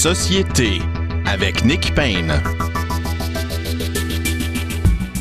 société avec Nick Payne.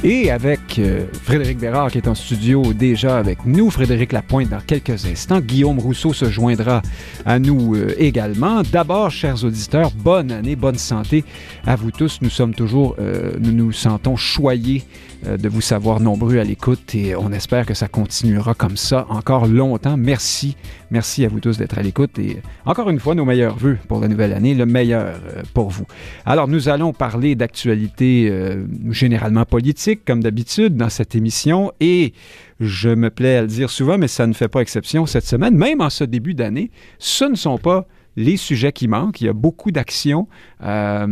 Et avec euh, Frédéric Bérard qui est en studio déjà avec nous, Frédéric Lapointe dans quelques instants. Guillaume Rousseau se joindra à nous euh, également. D'abord, chers auditeurs, bonne année, bonne santé à vous tous. Nous sommes toujours, euh, nous nous sentons choyés de vous savoir nombreux à l'écoute et on espère que ça continuera comme ça encore longtemps. Merci, merci à vous tous d'être à l'écoute et encore une fois, nos meilleurs voeux pour la nouvelle année, le meilleur euh, pour vous. Alors, nous allons parler d'actualité euh, généralement politique, comme d'habitude, dans cette émission et je me plais à le dire souvent, mais ça ne fait pas exception cette semaine, même en ce début d'année, ce ne sont pas les sujets qui manquent. Il y a beaucoup d'actions. Euh,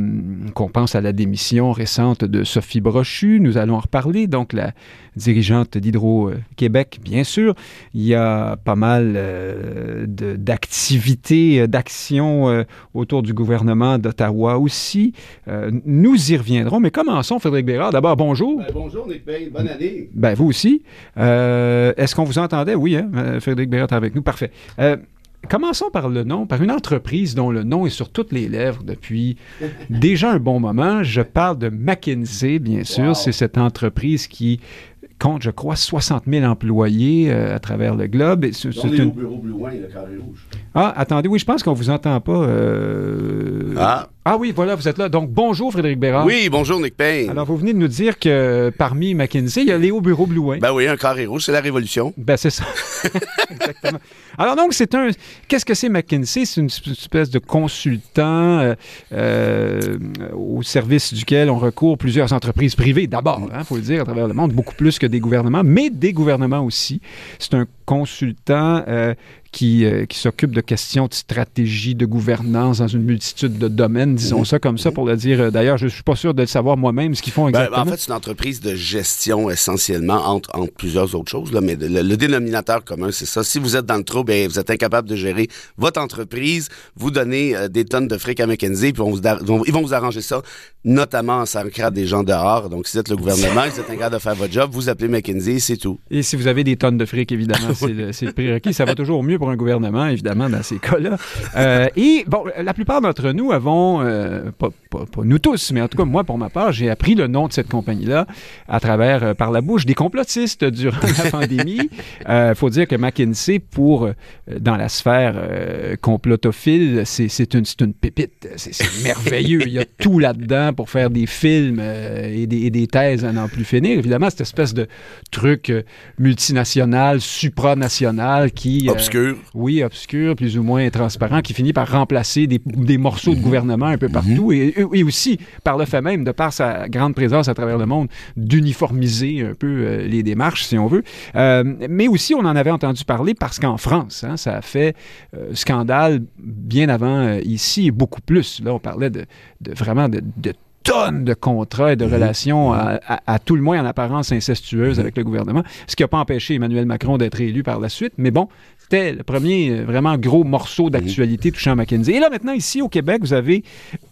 qu'on pense à la démission récente de Sophie Brochu. Nous allons en reparler. Donc, la dirigeante d'Hydro-Québec, bien sûr. Il y a pas mal euh, d'activités, euh, d'actions euh, autour du gouvernement d'Ottawa aussi. Nous y reviendrons. Mais commençons, Frédéric Bérard. D'abord, bonjour. Ben, bonjour, Nick. Bonne année. Ben, vous aussi. Est-ce qu'on vous entendait? Oui, hein? Frédéric Bérard est avec nous. Parfait. Commençons par le nom, par une entreprise dont le nom est sur toutes les lèvres depuis déjà un bon moment. Je parle de McKinsey, bien sûr. Wow. C'est cette entreprise qui compte, je crois, 60 000 employés euh, à travers le globe. Et c'est- On au bureau plus loin, le carré rouge. Ah, attendez, oui, je pense qu'on vous entend pas. euh, Ah. Ah oui, voilà, vous êtes là. Donc, bonjour, Frédéric Bérard. Oui, bonjour, Nick Payne. Alors, vous venez de nous dire que parmi McKinsey, il y a Léo Bureau-Blouin. Ben oui, un carré rouge, c'est la révolution. Ben, c'est ça. Exactement. Alors, donc, c'est un. Qu'est-ce que c'est McKinsey? C'est une espèce de consultant euh, euh, au service duquel on recourt plusieurs entreprises privées, d'abord, il faut le dire, à travers le monde, beaucoup plus que des gouvernements, mais des gouvernements aussi. C'est un consultant euh, qui, euh, qui s'occupe de questions de stratégie, de gouvernance dans une multitude de domaines, disons ça comme ça, pour le dire. Euh, D'ailleurs, je ne suis pas sûr de le savoir moi-même, ce qu'ils font Ben, exactement. en fait, c'est une entreprise de gestion essentiellement, entre, entre plusieurs autres choses. Là, mais le, le dénominateur commun, c'est ça. Si vous êtes dans le trouble et vous êtes incapable de gérer votre entreprise, vous donnez euh, des tonnes de fric à McKenzie, puis on vous ils vont vous arranger ça, notamment en sacrant des gens dehors. Donc, si vous êtes le gouvernement, vous êtes incapable de faire votre job, vous appelez McKenzie, c'est tout. Et si vous avez des tonnes de fric, évidemment, c'est le, le prérequis. Ça va toujours mieux pour un gouvernement, évidemment, dans ces cas-là. Euh, et bon, la plupart d'entre nous avons, euh, pas, pas- nous tous, mais en tout cas, moi, pour ma part, j'ai appris le nom de cette compagnie-là à travers, euh, par la bouche des complotistes durant la pandémie. Il faut dire que McKinsey, pour, dans la sphère complotophile, c'est une, une pépite. C'est merveilleux. Il y a tout là-dedans pour faire des films et, des, et des thèses à n'en plus finir. Évidemment, cette espèce de truc multinational, supranational qui... euh, Obscur. oui, obscur, plus ou moins transparent, qui finit par remplacer des, des morceaux de gouvernement un peu partout et, et aussi, par le fait même, de par sa grande présence à travers le monde, d'uniformiser un peu euh, les démarches, si on veut. Euh, mais aussi, on en avait entendu parler parce qu'en France, hein, ça a fait euh, scandale bien avant ici et beaucoup plus. Là, on parlait de, de vraiment de, de tonnes de contrats et de relations à, à- à tout le moins en apparence incestueuses avec le gouvernement, ce qui n'a pas empêché Emmanuel Macron d'être élu par la suite. Mais bon, c'était le premier euh, vraiment gros morceau d'actualité touchant McKinsey. Et là, maintenant, ici au Québec, vous avez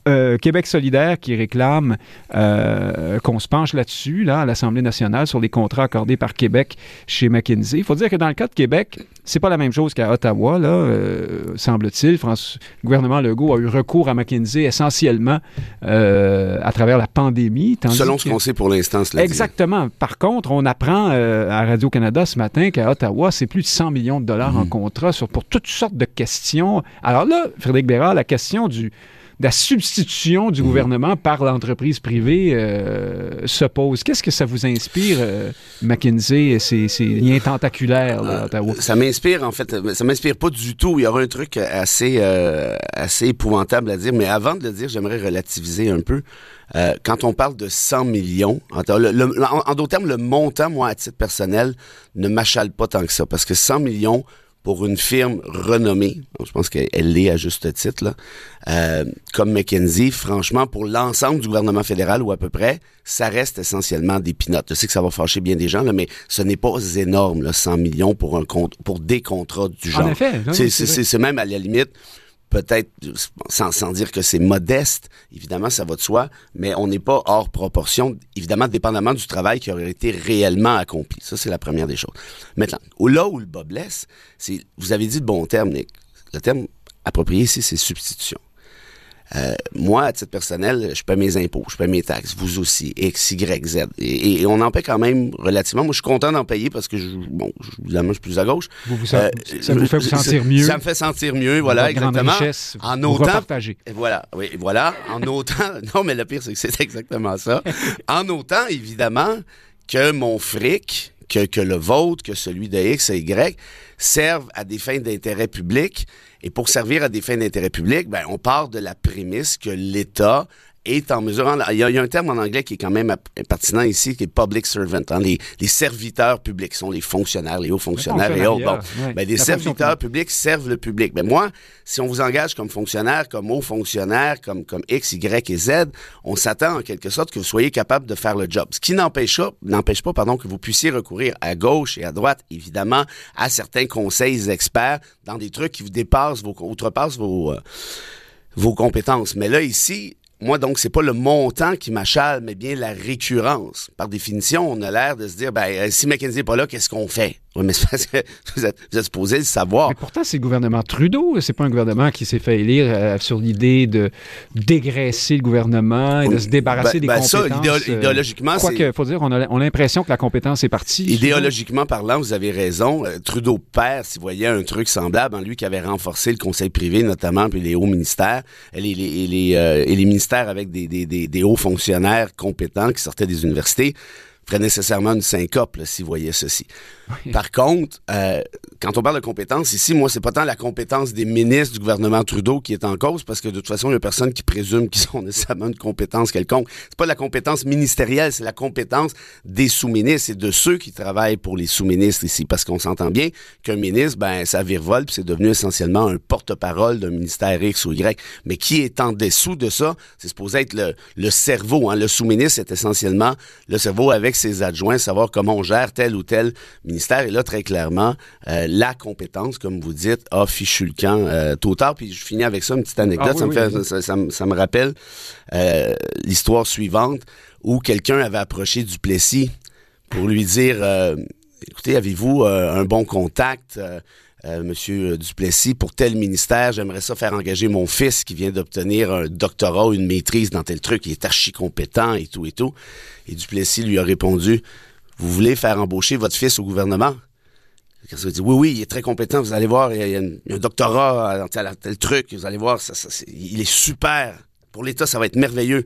euh, Québec solidaire qui réclame euh, qu'on se penche là-dessus, là, à l'Assemblée nationale, sur les contrats accordés par Québec chez McKinsey. Il faut dire que dans le cas de Québec, c'est pas la même chose qu'à Ottawa, là, euh, semble-t-il. France- Le gouvernement Legault a eu recours à McKinsey essentiellement à travers la pandémie. Selon ce qu'on sait pour l'instant, cela dit. Exactement. Par contre, on apprend à Radio-Canada ce matin qu'à Ottawa, c'est plus de 100 millions de dollars en contrat sur, pour toutes sortes de questions. Alors là, Frédéric Bérard, la question du, de la substitution du gouvernement par l'entreprise privée euh, se pose. Qu'est-ce que ça vous inspire, euh, McKinsey, et liens tentaculaires là, à Ottawa? Ça m'inspire, en fait, ça m'inspire pas du tout. Il y aura un truc assez, euh, assez épouvantable à dire, mais avant de le dire, j'aimerais relativiser un peu. Euh, quand on parle de 100 millions, en- en d'autres termes, le montant, moi, à titre personnel, ne m'achale pas tant que ça, parce que 100 millions pour une firme renommée, je pense qu'elle l'est à juste titre, là, euh, comme McKenzie, franchement, pour l'ensemble du gouvernement fédéral ou à peu près, ça reste essentiellement des pinottes. Je sais que ça va fâcher bien des gens, là, mais ce n'est pas énorme, là, 100 millions pour, un compte, pour des contrats du genre. En effet, oui, c'est même à la limite, peut-être, sans, sans dire que c'est modeste, évidemment, ça va de soi, mais on n'est pas hors proportion, évidemment, dépendamment du travail qui aurait été réellement accompli. Ça, c'est la première des choses. Maintenant, où- là où le bas blesse, c'est, vous avez dit le bon terme, Nick. Le terme approprié ici, c'est substitution. Euh, moi, à titre personnel, je paie mes impôts, je paie mes taxes, vous aussi, X, Y, Z. Et, on en paie quand même relativement. Moi, je suis content d'en payer parce que, je, bon, évidemment, je suis plus à gauche. Vous ça vous fait vous sentir mieux. Ça me fait sentir mieux, voilà, exactement. Richesse, en autant. Voilà, oui, voilà. En autant. non, mais le pire, c'est que c'est exactement ça. en autant, évidemment, que mon fric, que, que le vôtre, que celui de X et Y, servent à des fins d'intérêt public. Et pour servir à des fins d'intérêt public, ben, on part de la prémisse que l'État est en mesure. Il y, a, un terme en anglais qui est quand même pertinent ici, qui est public servant. Hein, les, serviteurs publics sont les fonctionnaires, les hauts fonctionnaires et autres. Bon, ben, les serviteurs publics servent le public. Mais moi, si on vous engage comme fonctionnaire, comme haut fonctionnaire, comme, comme X, Y et Z, on s'attend en quelque sorte que vous soyez capable de faire le job. Ce qui n'empêche pas, n'empêche pas pardon, que vous puissiez recourir à gauche et à droite, évidemment, à certains conseils experts dans des trucs qui vous dépassent, vos, outrepassent vos, euh, vos compétences. Mais là, ici, moi, donc, c'est pas le montant qui m'achale, mais bien la récurrence. Par définition, on a l'air de se dire, ben, euh, si McKenzie n'est pas là, qu'est-ce qu'on fait? Oui, mais c'est parce que vous êtes, vous êtes supposé le savoir. Mais pourtant, c'est le gouvernement Trudeau. C'est pas un gouvernement qui s'est fait élire euh, sur l'idée de dégraisser le gouvernement et de se débarrasser ben, des ben compétences. Ça, euh, idéologiquement, Quoi que, faut dire, on a, l'impression que la compétence est partie. Idéologiquement parlant, vous avez raison. Trudeau père, s'il voyait un truc semblable, en lui qui avait renforcé le conseil privé, notamment, puis les hauts ministères, les, les, les, et les ministères avec des, des, des, hauts fonctionnaires compétents qui sortaient des universités ferait nécessairement une syncope si vous voyez ceci. Par contre, euh, quand on parle de compétences, ici, moi, c'est pas tant la compétence des ministres du gouvernement Trudeau qui est en cause, parce que de toute façon, il y a personne qui présume qu'ils ont nécessairement une compétence quelconque. C'est pas la compétence ministérielle, c'est la compétence des sous-ministres et de ceux qui travaillent pour les sous-ministres ici, parce qu'on s'entend bien qu'un ministre, ben, ça virevole, puis c'est devenu essentiellement un porte-parole d'un ministère X ou Y. Mais qui est en dessous de ça, c'est supposé être le, le cerveau. Hein. Le sous-ministre est essentiellement le cerveau avec ses adjoints, savoir comment on gère tel ou tel ministère. Et là, très clairement, euh, la compétence, comme vous dites, a fichu le camp euh, tôt tard. Puis je finis avec ça, une petite anecdote. Ah ça, me ça, me rappelle euh, l'histoire suivante où quelqu'un avait approché Duplessis pour lui dire Écoutez, avez-vous un bon contact Monsieur Duplessis, pour tel ministère, j'aimerais ça faire engager mon fils qui vient d'obtenir un doctorat ou une maîtrise dans tel truc, il est archi compétent et tout et tout. Et Duplessis lui a répondu Vous voulez faire embaucher votre fils au gouvernement? Oui, oui, il est très compétent, vous allez voir, il y a, un doctorat dans tel, truc, vous allez voir, ça, il est super. Pour l'État, ça va être merveilleux.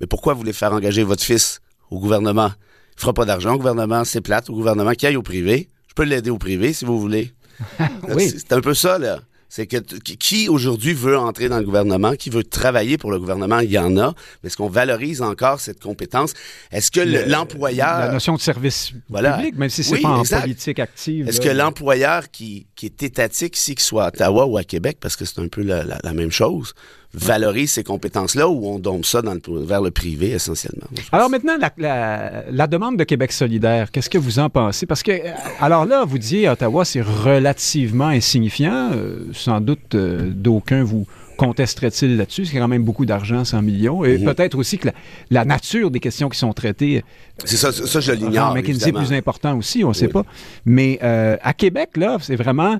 Mais pourquoi vous voulez faire engager votre fils au gouvernement? Il fera pas d'argent au gouvernement, c'est plate au gouvernement, qui aille au privé. Je peux l'aider au privé si vous voulez. oui. C'est un peu ça, là. C'est que qui aujourd'hui veut entrer dans le gouvernement, qui veut travailler pour le gouvernement, il y en a. Mais est-ce qu'on valorise encore cette compétence? Est-ce que l'employeur la notion de service public, même si c'est pas en politique active. Est-ce que l'employeur qui, qui est étatique ici, qu'il soit à Ottawa ou à Québec, parce que c'est un peu la, la même chose, valorise ces compétences-là ou on dompe ça dans vers le privé essentiellement? Alors maintenant, la, la, demande de Québec solidaire, qu'est-ce que vous en pensez? Parce que, euh, alors là, vous disiez, Ottawa, c'est relativement insignifiant. Euh, sans doute, euh, d'aucuns vous contesterait-il là-dessus? C'est quand même beaucoup d'argent, 100 millions. Et mhm. peut-être aussi que la, nature des questions qui sont traitées. C'est ça, ça je l'ignore. Mais c'est plus important aussi, on ne sait pas. Mais à Québec, là, c'est vraiment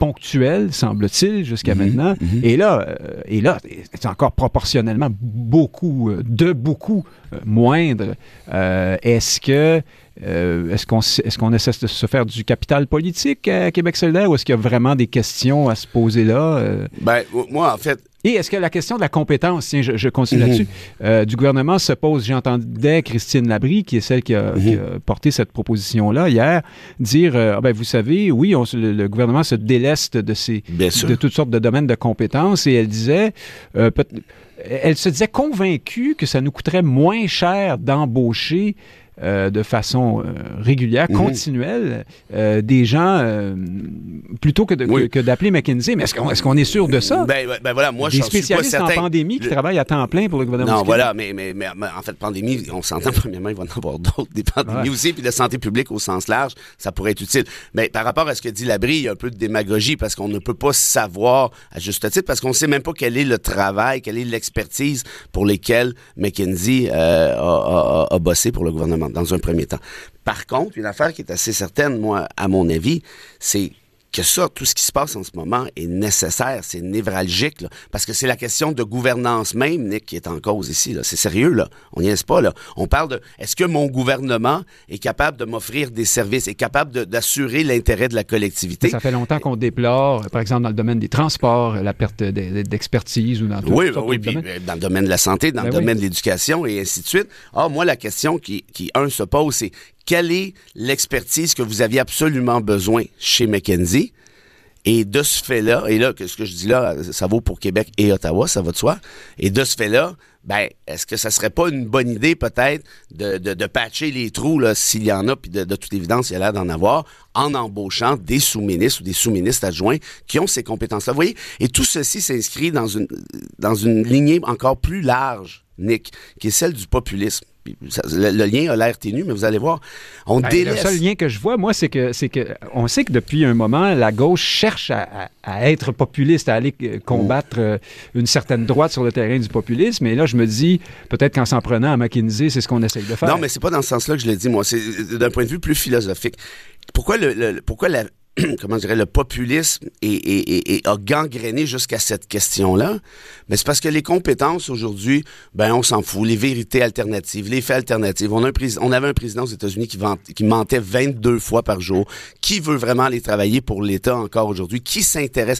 ponctuel, semble-t-il, jusqu'à mhm, maintenant. Mhm. Et là, euh, et là, c'est encore proportionnellement beaucoup, euh, de beaucoup euh, moindre. est-ce que est-ce qu'on est-ce qu'on essaie de se faire du capital politique à Québec solidaire ou est-ce qu'il y a vraiment des questions à se poser là? Ben, moi, en fait, et est-ce que la question de la compétence, tiens, je, continue là-dessus, mhm. euh, du gouvernement se pose, j'entendais Christine Labrie, qui est celle qui a, mhm. porté cette proposition-là hier, dire, euh, ah ben, vous savez, oui, le, gouvernement se déleste de, ces, de toutes sortes de domaines de compétences, et elle disait, euh, elle se disait convaincue que ça nous coûterait moins cher d'embaucher euh, de façon euh, régulière, mhm. continuelle, euh, des gens plutôt que, d'appeler McKinsey. Mais est-ce qu'on est, sûr de ça? Ben, ben, ben voilà, moi, des spécialistes en pandémie qui travaillent à temps plein pour le gouvernement. Non, voilà, mais, mais, mais, en fait, pandémie, on s'entend, premièrement, il va y en avoir d'autres, des pandémies aussi, puis la santé publique au sens large, ça pourrait être utile. Mais par rapport à ce que dit Labrie, il y a un peu de démagogie parce qu'on ne peut pas savoir à juste titre, parce qu'on ne sait même pas quel est le travail, quelle est l'expertise pour lesquelles McKinsey a, a bossé pour le gouvernement dans un premier temps. Par contre, une affaire qui est assez certaine, moi, à mon avis, c'est que ça, tout ce qui se passe en ce moment est nécessaire, c'est névralgique, parce que c'est la question de gouvernance même, Nick, qui est en cause ici. C'est sérieux, là. On n'y est pas, là. On parle de est-ce que mon gouvernement est capable de m'offrir des services, est capable d'assurer l'intérêt de la collectivité? Ça fait longtemps qu'on déplore, par exemple, dans le domaine des transports, la perte d'expertise ou dans tout Oui, oui, puis euh, dans le domaine de la santé, dans le ben domaine de l'éducation et ainsi de suite. Ah, moi, la question qui, qui un, se pose, c'est quelle est l'expertise que vous aviez absolument besoin chez McKenzie? Et de ce fait-là, et là, ce que je dis là, ça vaut pour Québec et Ottawa, ça va de soi. Et de ce fait-là, ben, est-ce que ça serait pas une bonne idée peut-être de, de, patcher les trous s'il y en a, puis de, toute évidence il y a l'air d'en avoir, en embauchant des sous-ministres ou des sous-ministres adjoints qui ont ces compétences-là. Vous voyez, et tout ceci s'inscrit dans une dans une lignée encore plus large, Nick, qui est celle du populisme le, lien a l'air ténu, mais vous allez voir, on ben, délaisse... Le seul lien que je vois, moi, c'est que, c'est que on sait que depuis un moment, la gauche cherche à, être populiste, à aller euh, combattre euh, une certaine droite sur le terrain du populisme. Et là, je me dis, peut-être qu'en s'en prenant à McKinsey, c'est ce qu'on essaye de faire. Non, mais c'est pas dans ce sens-là que je l'ai dit, moi. C'est d'un point de vue plus philosophique. Pourquoi, le pourquoi la, comment je dirais, le populisme est, a gangréné jusqu'à cette question-là. Mais c'est parce que les compétences aujourd'hui, ben on s'en fout. Les vérités alternatives, les faits alternatifs. On, a un on avait un président aux États-Unis qui, mentait 22 fois par jour. Qui veut vraiment aller travailler pour l'État encore aujourd'hui? Qui s'intéresse?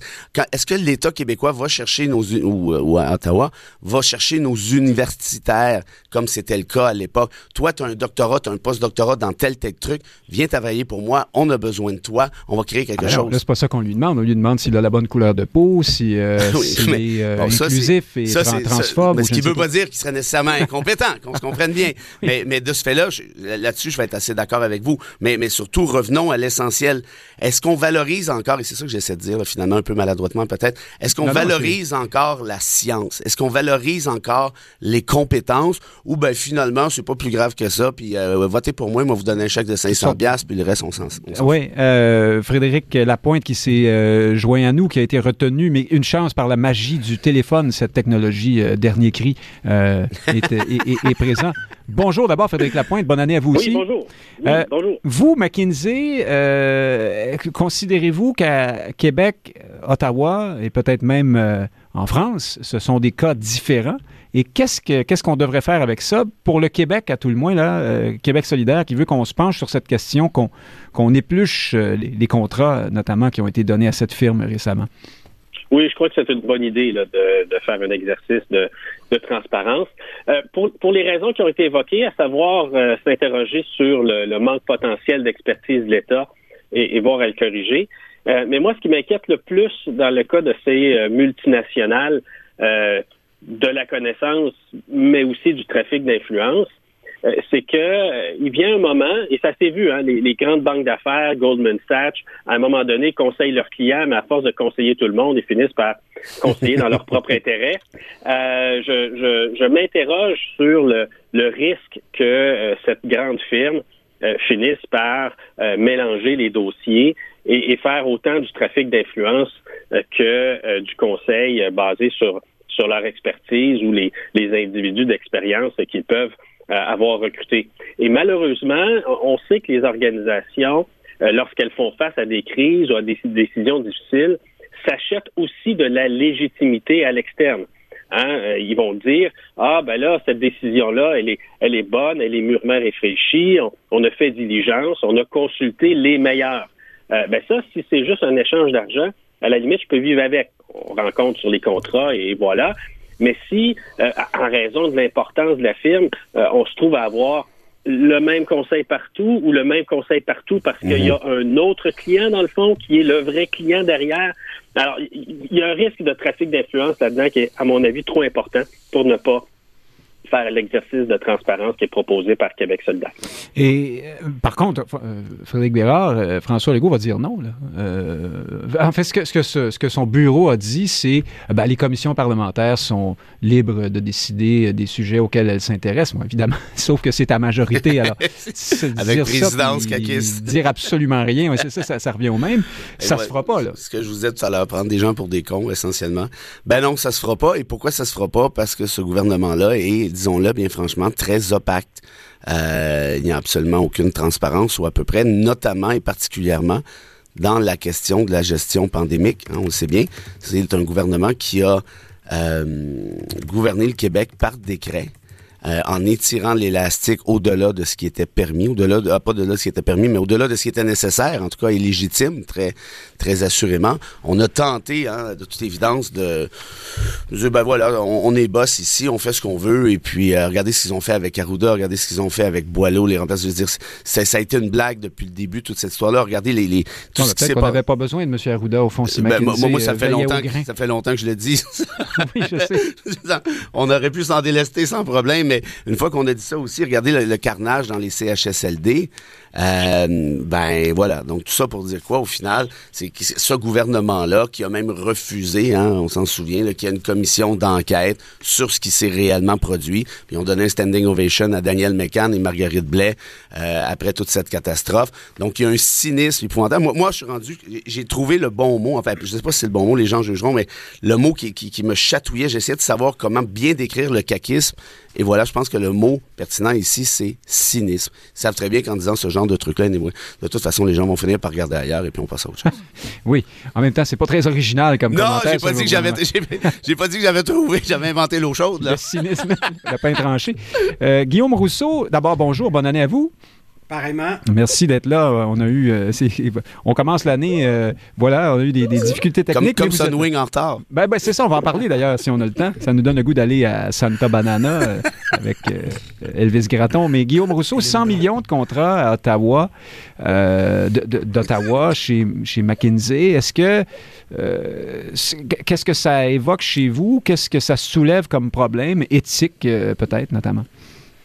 Est-ce que l'État québécois va chercher nos, ou, ou à Ottawa, va chercher nos universitaires, comme c'était le cas à l'époque? Toi, tu as un doctorat, tu as un post-doctorat dans tel, tel truc. Viens travailler pour moi. On a besoin de toi. On va créer quelque ah chose. Là, c'est pas ça qu'on lui demande. On lui demande s'il a la bonne couleur de peau, si, euh, s'il est euh, inclusif et ça, transphobe. Mais ce qui ne veut pas dire qu'il serait nécessairement incompétent, qu'on se comprenne bien. Mais, mais de ce fait-là, là-dessus, je vais être assez d'accord avec vous. Mais, mais surtout, revenons à l'essentiel. Est-ce qu'on valorise encore, et c'est ça que j'essaie de dire, finalement, un peu maladroitement peut-être, est-ce qu'on valorise encore la science? Est-ce qu'on valorise encore les compétences? Ou ben finalement, c'est pas plus grave que ça, puis euh, votez pour moi, moi vous donner un chèque de 500 puis le reste, on s'en Oui, euh, Frédéric Lapointe qui s'est euh, joint à nous, qui a été retenu, mais une chance par la magie du téléphone, cette technologie euh, dernier cri euh, est, présent. Bonjour d'abord Frédéric Lapointe, bonne année à vous aussi. Bonjour. bonjour. Vous, McKinsey, considérez-vous qu'à Québec, Ottawa et peut-être même en France, ce sont des cas différents? Et qu'est-ce qu'on devrait faire avec ça? Pour le Québec, à tout le moins, là, euh, Québec solidaire, qui veut qu'on se penche sur cette question, qu'on épluche euh, les, contrats, notamment, qui ont été donnés à cette firme récemment? Oui, je crois que c'est une bonne idée de, faire un exercice de, transparence. Euh, pour, les raisons qui ont été évoquées, à savoir s'interroger sur le, le, manque potentiel d'expertise de l'État et, et, voir à le corriger. mais moi, ce qui m'inquiète le plus dans le cas de ces multinationales, de la connaissance, mais aussi du trafic d'influence, euh, c'est que euh, il vient un moment, et ça s'est vu, hein, les, grandes banques d'affaires, Goldman Sachs, à un moment donné, conseillent leurs clients, mais à force de conseiller tout le monde, ils finissent par conseiller dans leur propre intérêt. Euh, je, je, m'interroge sur le, le, risque que cette grande firme finisse par mélanger les dossiers et, et, faire autant du trafic d'influence que du conseil basé sur sur leur expertise ou les, les individus d'expérience qu'ils peuvent euh, avoir recrutés. Et malheureusement, on sait que les organisations, euh, lorsqu'elles font face à des crises ou à des décisions difficiles, s'achètent aussi de la légitimité à l'externe. Hein? Euh, ils vont dire ah ben là cette décision là elle est elle est bonne elle est mûrement réfléchie on, a fait diligence on a consulté les meilleurs ben ça si c'est juste un échange d'argent à la limite je peux vivre avec on rencontre sur les contrats et voilà. Mais si, euh, en raison de l'importance de la firme, euh, on se trouve à avoir le même conseil partout ou le même conseil partout parce qu'il y a mhm. un autre client dans le fond qui est le vrai client derrière. Alors, il y a un risque de trafic d'influence là-dedans qui est, à mon avis, trop important pour ne pas faire l'exercice de transparence qui est proposé par Québec solidaire. Et euh, par contre, euh, Frédéric Bérard, euh, François Legault va dire non. Là. en fait, ce que, ce, que ce, que son bureau a dit, c'est ben, les commissions parlementaires sont libres de décider des sujets auxquels elles s'intéressent, évidemment, sauf que c'est à majorité. Alors, Avec présidence Dire absolument rien, ça, ça, revient au même. Ça ne se fera pas. Là. Ce que je vous disais tout à l'heure, prendre des gens pour des cons, essentiellement. Ben non, ça se fera pas. Et pourquoi ça se fera pas? Parce que ce gouvernement-là est disons-le bien franchement, très opaque. Euh, il n'y a absolument aucune transparence, ou à peu près, notamment et particulièrement dans la question de la gestion pandémique. Hein, on le sait bien. C'est un gouvernement qui a euh, gouverné le Québec par décret. Euh, en étirant l'élastique au-delà de ce qui était permis, au-delà de, ah, pas de de ce qui était permis, mais au-delà de ce qui était nécessaire, en tout cas, et légitime, très, très assurément. On a tenté, hein, de toute évidence, de, de dire, ben voilà, on, est boss ici, on fait ce qu'on veut, et puis euh, regardez ce qu'ils ont fait avec Arruda, regardez ce qu'ils ont fait avec Boileau, les remplaçants. Je veux dire, ça, a été une blague depuis le début, toute cette histoire-là. Regardez les, les tout ce Peut-être qu'on n'avait pas besoin de M. Arruda, au fond, si ben, moi, moi, ça fait longtemps, que, ça fait longtemps que je le dis. oui, je sais. on aurait pu s'en délester sans problème, mais une fois qu'on a dit ça aussi, regardez le, carnage dans les CHSLD. Euh, ben voilà, donc tout ça pour dire quoi au final, c'est ce gouvernement-là qui a même refusé, hein, on s'en souvient, qu'il y a une commission d'enquête sur ce qui s'est réellement produit. Puis on donnait un standing ovation à Daniel McCann et Marguerite Blais euh, après toute cette catastrophe. Donc il y a un cynisme épouvantable. Moi, moi je suis rendu, j'ai trouvé le bon mot, enfin je sais pas si c'est le bon mot, les gens jugeront, mais le mot qui, qui, qui me chatouillait, j'essayais de savoir comment bien décrire le caquisme. Et voilà, je pense que le mot pertinent ici, c'est cynisme. Ils savent très bien qu'en disant ce genre de truc-là, de toute façon, les gens vont finir par regarder ailleurs et puis on passe à autre chose. oui. En même temps, c'est pas très original comme non, commentaire. Non, j'ai pas, dit que j'avais, j'ai, pas dit que j'avais trouvé, j'avais inventé l'eau chaude. Là. Le cynisme, le pain tranché. Euh, Guillaume Rousseau, d'abord, bonjour, bonne année à vous. Pareillement. Merci d'être là. On a eu, euh, on commence l'année, euh, voilà, on a eu des, difficultés techniques. Comme, comme Sunwing en retard. Ben, ben c'est ça, on va en parler d'ailleurs si on a le temps. Ça nous donne le goût d'aller à Santa Banana euh, avec Elvis Gratton. Mais Guillaume Rousseau, 100 millions de contrats à Ottawa, d'Ottawa chez, chez McKinsey. Est-ce que qu'est-ce que ça évoque chez vous? Qu'est-ce que ça soulève comme problème éthique peut-être notamment?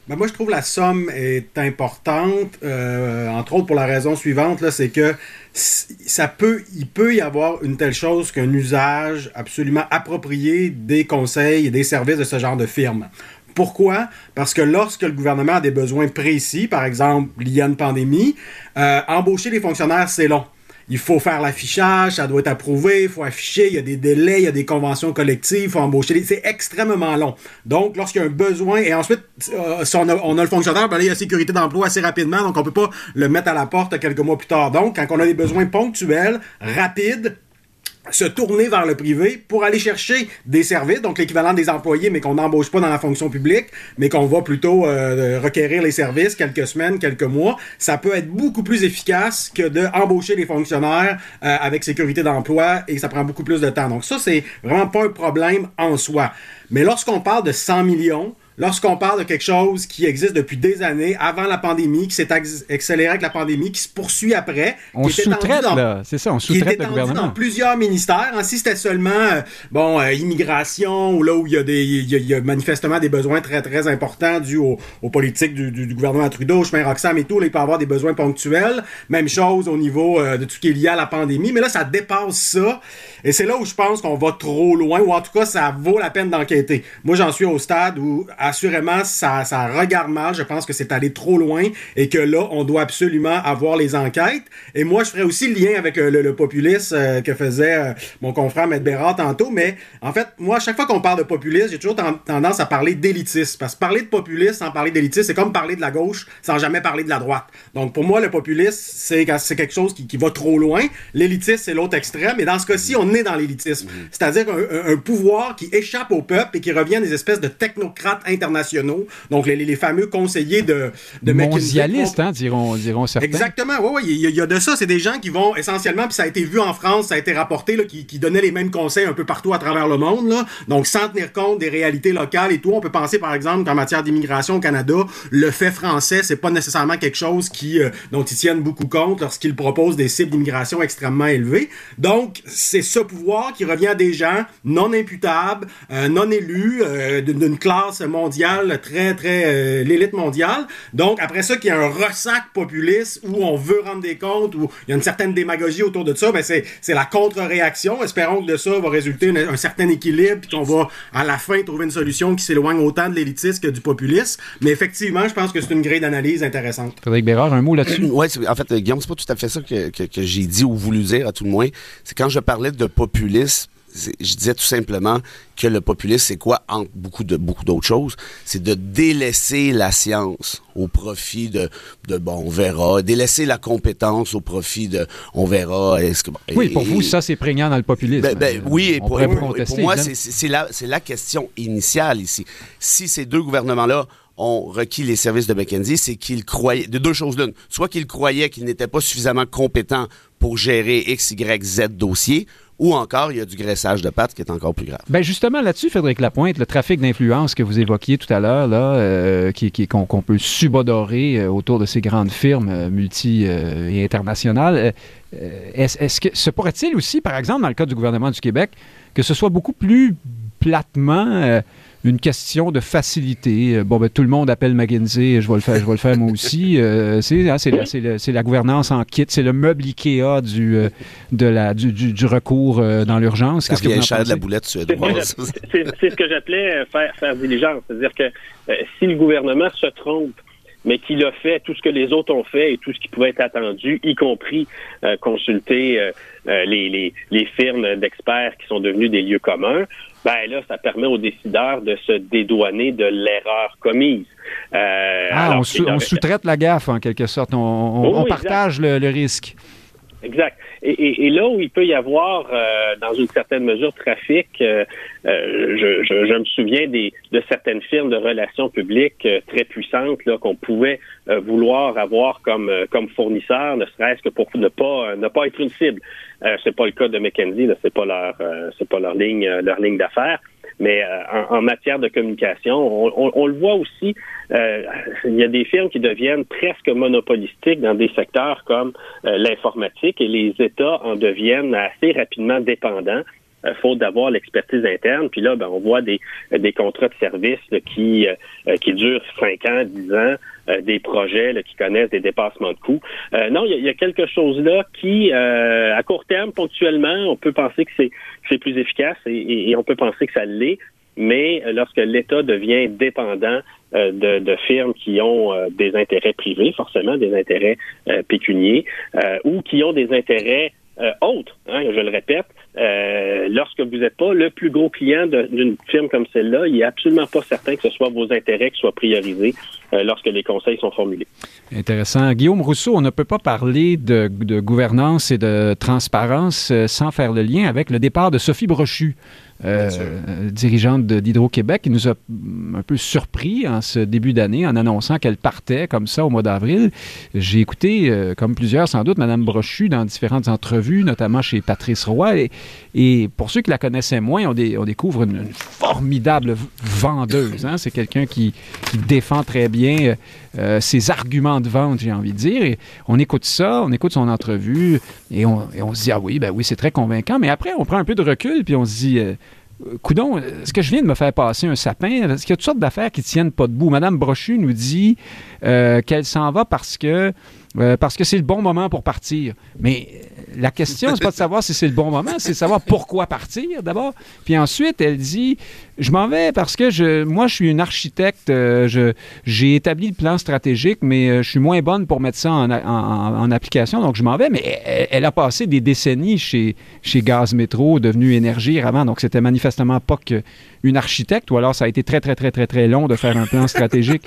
Ben moi, je trouve la somme est importante, euh, entre autres pour la raison suivante, là, c'est que ça peut, il peut y avoir une telle chose qu'un usage absolument approprié des conseils et des services de ce genre de firme. Pourquoi? Parce que lorsque le gouvernement a des besoins précis, par exemple, liés à une pandémie, euh, embaucher les fonctionnaires, c'est long il faut faire l'affichage, ça doit être approuvé, il faut afficher, il y a des délais, il y a des conventions collectives, il faut embaucher. C'est extrêmement long. Donc, lorsqu'il y a un besoin, et ensuite, euh, si on a, le fonctionnaire, ben là, il y a sécurité d'emploi assez rapidement, donc on peut pas le mettre à la porte quelques mois plus tard. Donc, quand on a des besoins ponctuels, rapides, se tourner vers le privé pour aller chercher des services, donc l'équivalent des employés, mais qu'on n'embauche pas dans la fonction publique, mais qu'on va plutôt euh, requérir les services quelques semaines, quelques mois, ça peut être beaucoup plus efficace que de embaucher les fonctionnaires euh, avec sécurité d'emploi et ça prend beaucoup plus de temps. Donc ça, c'est vraiment pas un problème en soi. Mais lorsqu'on parle de 100 millions, lorsqu'on parle de quelque chose qui existe depuis des années, avant la pandémie, qui s'est accéléré avec la pandémie, qui se poursuit après. On sous-traite, là. C'est ça, on sous-traite le gouvernement. dans plusieurs ministères. Hein, si c'était seulement, euh, bon, euh, immigration, ou là où il y, a des, il y a, manifestement des besoins très, très importants dus aux, politiques du, gouvernement Trudeau, chemin Roxham et tout, là, il peut avoir des besoins ponctuels. Même chose au niveau euh, de tout ce qui est lié à la pandémie. Mais là, ça dépasse ça. Et c'est là où je pense qu'on va trop loin, ou en tout cas, ça vaut la peine d'enquêter. Moi, j'en suis au stade où assurément, ça, ça regarde mal. Je pense que c'est allé trop loin et que là, on doit absolument avoir les enquêtes. Et moi, je ferais aussi le lien avec le, le, populisme euh, que faisait euh, mon confrère Maître Bérard tantôt. Mais en fait, moi, à chaque fois qu'on parle de populisme, j'ai toujours tendance à parler d'élitisme. Parce que parler de populisme sans parler d'élitisme, c'est comme parler de la gauche sans jamais parler de la droite. Donc, pour moi, le populisme, c'est quelque chose qui, qui va trop loin. L'élitisme, c'est l'autre extrême. Et dans ce cas-ci, on est dans l'élitisme. Mhm. C'est-à-dire un, un, pouvoir qui échappe au peuple et qui revient à des espèces de technocrates internationaux, donc les, les fameux conseillers de, de Mondialistes, hein, diront, diront certains. Exactement, oui, oui, il y, a de ça. C'est des gens qui vont essentiellement, puis ça a été vu en France, ça a été rapporté, là, qui, qui donnaient les mêmes conseils un peu partout à travers le monde. Là. Donc, sans tenir compte des réalités locales et tout, on peut penser, par exemple, qu'en matière d'immigration au Canada, le fait français, c'est pas nécessairement quelque chose qui, euh, dont ils tiennent beaucoup compte lorsqu'ils proposent des cibles d'immigration extrêmement élevées. Donc, c'est ce pouvoir qui revient à des gens non imputables, euh, non élus, euh, d'une classe mondiale très, très... Euh, l'élite mondiale. Donc, après ça, qu'il y a un ressac populiste où on veut rendre des comptes, où il y a une certaine démagogie autour de ça, ben c'est la contre-réaction. Espérons que de ça va résulter un, certain équilibre, puis qu'on va, à la fin, trouver une solution qui s'éloigne autant de l'élitisme que du populisme. Mais effectivement, je pense que c'est une grille d'analyse intéressante. Frédéric Bérard, un mot là-dessus? oui, en fait, Guillaume, c'est pas tout à fait ça que, que, que j'ai dit ou voulu dire, à tout le moins. C'est quand je parlais de populisme, je disais tout simplement que le populisme, c'est quoi, entre beaucoup de beaucoup d'autres choses, c'est de délaisser la science au profit de, de bon, on verra, délaisser la compétence au profit de, on verra. Est-ce que, oui, pour vous, ça, c'est prégnant dans le populisme. Ben, ben, oui, et pour, moi, c'est la, la question initiale ici. Si ces deux gouvernements-là ont requis les services de McKenzie, c'est qu'ils croyaient, de deux choses l'une, soit qu'ils croyaient qu'ils n'étaient pas suffisamment compétents pour gérer X, Y, Z dossiers, ou encore il y a du graissage de pattes qui est encore plus grave. Ben justement là-dessus, Frédéric Lapointe, le trafic d'influence que vous évoquiez tout à l'heure, là, euh, qui, qu'on, peut subodorer euh, autour de ces grandes firmes euh, multi et internationales, est-ce, que se pourrait-il aussi, par exemple, dans le cas du gouvernement du Québec, que ce soit beaucoup plus platement une question de facilité. Euh, bon, ben, tout le monde appelle McKinsey, je vais le faire, je vais le faire moi aussi. Euh, hein, c'est la, gouvernance en kit, c'est le meuble Ikea du, euh, de la, du, du, recours dans l'urgence. Qu'est-ce que vous cher de la boulette C'est ce que j'appelais faire, faire diligence. C'est-à-dire que si le gouvernement se trompe mais qu'il a fait tout ce que les autres ont fait et tout ce qui pouvait être attendu, y compris consulter les, les, les, firmes d'experts qui sont devenus des lieux communs ben là, ça permet aux décideurs de se dédouaner de l'erreur commise. Euh, ah, on, sous-traite la gaffe, en quelque sorte. On, partage le, risque. Exact. Et, là où il peut y avoir, euh, dans une certaine mesure, trafic, euh, je, me souviens des, de certaines firmes de relations publiques très puissantes qu'on pouvait vouloir avoir comme, comme fournisseur, ne serait-ce que pour ne pas, ne pas être une cible. Euh, c'est pas le cas de McKenzie, c'est pas leur euh, c'est pas leur ligne euh, leur ligne d'affaires. Mais en, matière de communication, on, le voit aussi, il y a des firmes qui deviennent presque monopolistiques dans des secteurs comme l'informatique et les États en deviennent assez rapidement dépendants faute d'avoir l'expertise interne. Puis là, ben, on voit des, des contrats de service qui, qui durent 5 ans, 10 ans, euh, des projets qui connaissent des dépassements de coûts. Euh, non, il y, a quelque chose là qui, euh, à court terme, ponctuellement, on peut penser que c'est plus efficace et, on peut penser que ça l'est. Mais lorsque l'État devient dépendant de, de, firmes qui ont des intérêts privés, forcément des intérêts pécuniers, ou qui ont des intérêts autres, hein, je le répète, euh, lorsque vous n'êtes pas le plus gros client d'une firme comme celle-là, il n'est absolument pas certain que ce soit vos intérêts qui soient priorisés euh, lorsque les conseils sont formulés. Intéressant. Guillaume Rousseau, on ne peut pas parler de, gouvernance et de transparence euh, sans faire le lien avec le départ de Sophie Brochu. dirigeante d'Hydro-Québec, qui nous a un peu surpris en ce début d'année en annonçant qu'elle partait comme ça au mois d'avril. J'ai écouté, comme plusieurs sans doute, Mme Brochu dans différentes entrevues, notamment chez Patrice Roy, et, et pour ceux qui la connaissaient moins, on, découvre une, formidable vendeuse. Hein. C'est quelqu'un qui, défend très bien euh, ses arguments de vente, j'ai envie de dire. On écoute ça, on écoute son entrevue et on, se dit, ah oui, ben oui, c'est très convaincant. Mais après, on prend un peu de recul puis on se dit... Euh, Coudon, est-ce que je viens de me faire passer un sapin? Est-ce qu'il y a toutes sortes d'affaires qui tiennent pas debout? Madame Brochu nous dit euh, qu'elle s'en va parce que euh, parce que c'est le bon moment pour partir. Mais euh, la question, c'est pas de savoir si c'est le bon moment, c'est de savoir pourquoi partir d'abord. Puis ensuite, elle dit Je m'en vais parce que je, moi, je suis une architecte, euh, j'ai établi le plan stratégique, mais je suis moins bonne pour mettre ça en, application, donc je m'en vais. Mais elle, a passé des décennies chez, chez Gaz Métro, devenu Énergie avant, donc c'était manifestement pas qu'une architecte, ou alors ça a été très, très, très, très, très long de faire un plan stratégique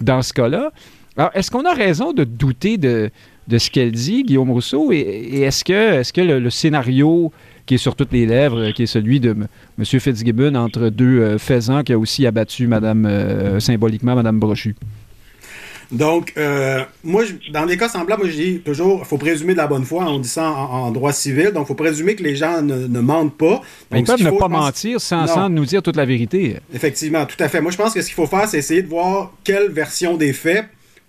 dans ce cas-là. Alors, est-ce qu'on a raison de douter de, de ce qu'elle dit, Guillaume Rousseau? Et, est-ce que, est -ce que le, scénario qui est sur toutes les lèvres, qui est celui de M. Fitzgibbon entre deux euh, faisans qui a aussi abattu Madame, euh, symboliquement Mme Brochu? Donc, euh, moi, dans des cas semblables, moi, je dis toujours, il faut présumer de la bonne foi. On dit ça en, droit civil. Donc, il faut présumer que les gens ne, mentent pas. Mais ils peuvent ne pas mentir sans, sans, nous dire toute la vérité. Effectivement, tout à fait. Moi, je pense que ce qu'il faut faire, c'est essayer de voir quelle version des faits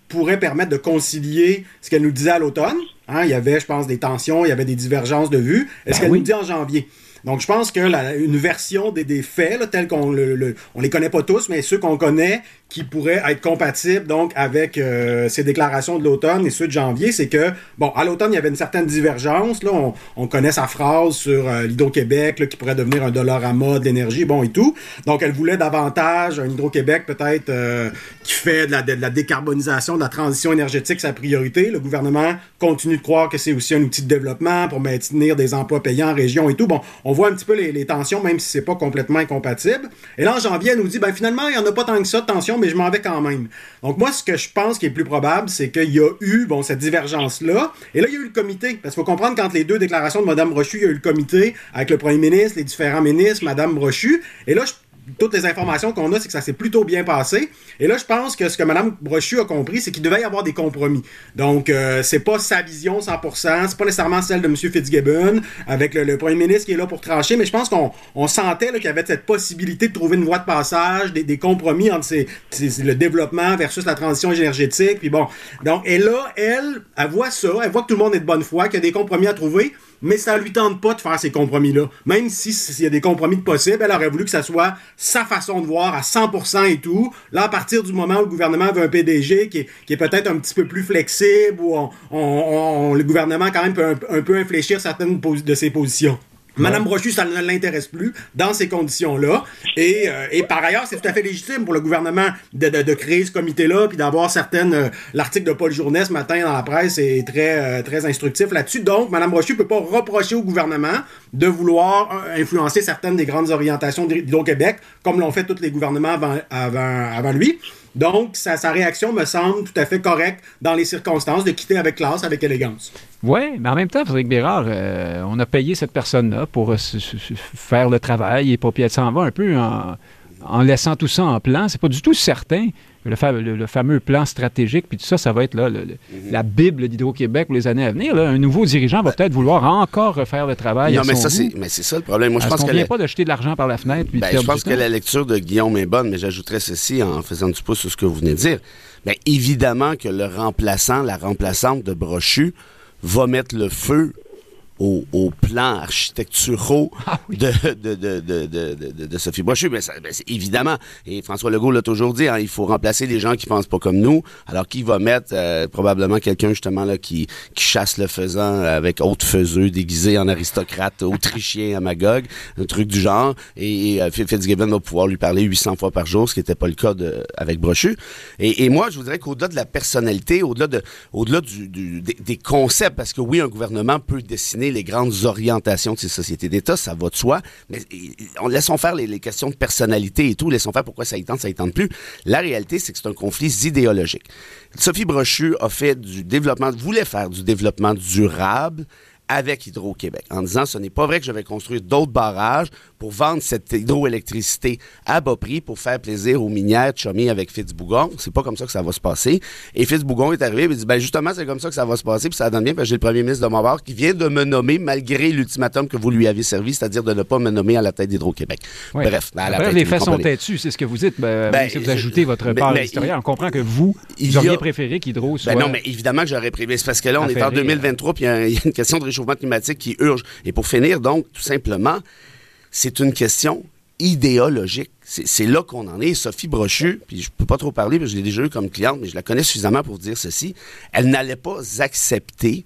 pourrait permettre de concilier ce qu'elle nous disait à l'automne. Hein, il y avait, je pense, des tensions, il y avait des divergences de vues. Est-ce ben qu'elle nous dit en janvier? Donc, je pense que une version des, des faits, tels qu'on le, on les connaît pas tous, mais ceux qu'on connaît, qui pourraient être compatibles donc avec euh, ces déclarations de l'automne et ceux de janvier, c'est que, bon, à l'automne, il y avait une certaine divergence. Là, on, connaît sa phrase sur euh, l'Hydro-Québec qui pourrait devenir un dollar à mode d'énergie, bon, et tout. Donc, elle voulait davantage un Hydro-Québec peut-être euh, qui fait de la, de la, décarbonisation, de la transition énergétique sa priorité. Le gouvernement continue de croire que c'est aussi un outil de développement pour maintenir des emplois payants en région et tout. Bon, on voit un petit peu les, tensions, même si c'est pas complètement incompatible. Et là, en janvier, elle nous dit, ben finalement, il n'y en a pas tant que ça de mais je m'en vais quand même. Donc moi, ce que je pense qui est plus probable, c'est qu'il y a eu, bon, cette divergence-là. Et là, il y a eu le comité. Parce qu'il faut comprendre, quand les deux déclarations de Mme Rochu, il y a eu le comité avec le premier ministre, les différents ministres, Mme Rochu. Et là, je toutes les informations qu'on a, c'est que ça s'est plutôt bien passé. Et là, je pense que ce que Mme Brochu a compris, c'est qu'il devait y avoir des compromis. Donc, euh, c'est pas sa vision 100%, c'est pas nécessairement celle de M. Fitzgibbon, avec le, premier ministre qui est là pour trancher, mais je pense qu'on sentait qu'il y avait cette possibilité de trouver une voie de passage, des, compromis entre le développement versus la transition énergétique. Puis bon, donc, et là, elle, elle voit ça, elle voit que tout le monde est de bonne foi, qu'il y a des compromis à trouver mais ça lui tente pas de faire ces compromis-là. Même si s'il y a des compromis possibles, elle aurait voulu que ça soit sa façon de voir à 100% et tout. Là, à partir du moment où le gouvernement veut un PDG qui est, peut-être un petit peu plus flexible, où le gouvernement quand même peut un, un peu infléchir certaines de ses positions. Madame Brochu, ça ne l'intéresse plus dans ces conditions-là. Et, euh, et, par ailleurs, c'est tout à fait légitime pour le gouvernement de, de, créer ce comité-là, puis d'avoir certaines... Euh, l'article de Paul Journet ce matin dans la presse est très, euh, très instructif là-dessus. Donc, Madame Brochu ne peut pas reprocher au gouvernement de vouloir influencer certaines des grandes orientations d'Hydro-Québec, comme l'ont fait tous les gouvernements avant, avant, avant lui. Donc, sa, sa, réaction me semble tout à fait correcte dans les circonstances de quitter avec classe, avec élégance. Oui, mais en même temps, Frédéric Bérard, euh, on a payé cette personne-là pour euh, faire le travail et puis elle s'en va un peu en, en laissant tout ça en plan. C'est pas du tout certain le, fameux plan stratégique, puis tout ça, ça va être là, mhm. la Bible d'Hydro-Québec pour les années à venir. Un nouveau dirigeant va peut-être vouloir encore refaire le travail. Non, mais, ça, c'est, mais c'est ça le problème. Moi, je pense qu'on vient pas de jeter de l'argent par la fenêtre. Ben, je pense que la lecture de Guillaume est bonne, mais j'ajouterais ceci en faisant du pouce sur ce que vous venez de dire. Bien, évidemment que le remplaçant, la remplaçante de Brochu, va mettre le feu au, au plans architecturaux ah de, de, de, de, de, Sophie Brochu. Mais, ben, évidemment, et François Legault l'a toujours dit, hein, il faut remplacer les gens qui pensent pas comme nous. Alors, qui va mettre euh, probablement quelqu'un justement là qui, qui chasse le faisant avec haute faiseux déguisé en aristocrate autrichien à Magog, un truc du genre. Et, et euh, Fitzgibbon va pouvoir lui parler 800 fois par jour, ce qui n'était pas le cas de, avec Brochu. Et, et moi, je voudrais qu'au-delà de la personnalité, au-delà de, au-delà du, du, des, des concepts, parce que oui, un gouvernement peut dessiner les grandes orientations de ces sociétés d'État, ça va de soi, mais on laissons faire les, questions de personnalité et tout, laissons faire pourquoi ça y tente, ça y tente plus. La réalité, c'est que c'est un conflit idéologique. Sophie Brochu a fait du développement, voulait faire du développement durable avec Hydro-Québec en disant ce n'est pas vrai que je vais construire d'autres barrages pour vendre cette hydroélectricité à bas prix pour faire plaisir aux minières de avec Fitzbougon. C'est pas comme ça que ça va se passer. Et Fitzbougon est arrivé et dit ben justement c'est comme ça que ça va se passer puis ça donne bien parce que j'ai le premier ministre de mon bord qui vient de me nommer malgré l'ultimatum que vous lui avez servi, c'est-à-dire de ne pas me nommer à la tête d'Hydro-Québec. Bref, les faits sont têtus, c'est ce que vous dites. Ben, ben, si vous ajoutez votre part historique, on comprend que vous, vous auriez préféré qu'Hydro soit. Ben non, mais évidemment que j'aurais préféré. C'est parce que là, on est en 2023 puis il y, a une question de réchauffement climatique qui urge. Et pour finir, donc, tout simplement, c'est une question idéologique. C'est là qu'on en est. Sophie Brochu, puis je peux pas trop parler, parce que je l'ai déjà eu comme cliente, mais je la connais suffisamment pour dire ceci. Elle n'allait pas accepter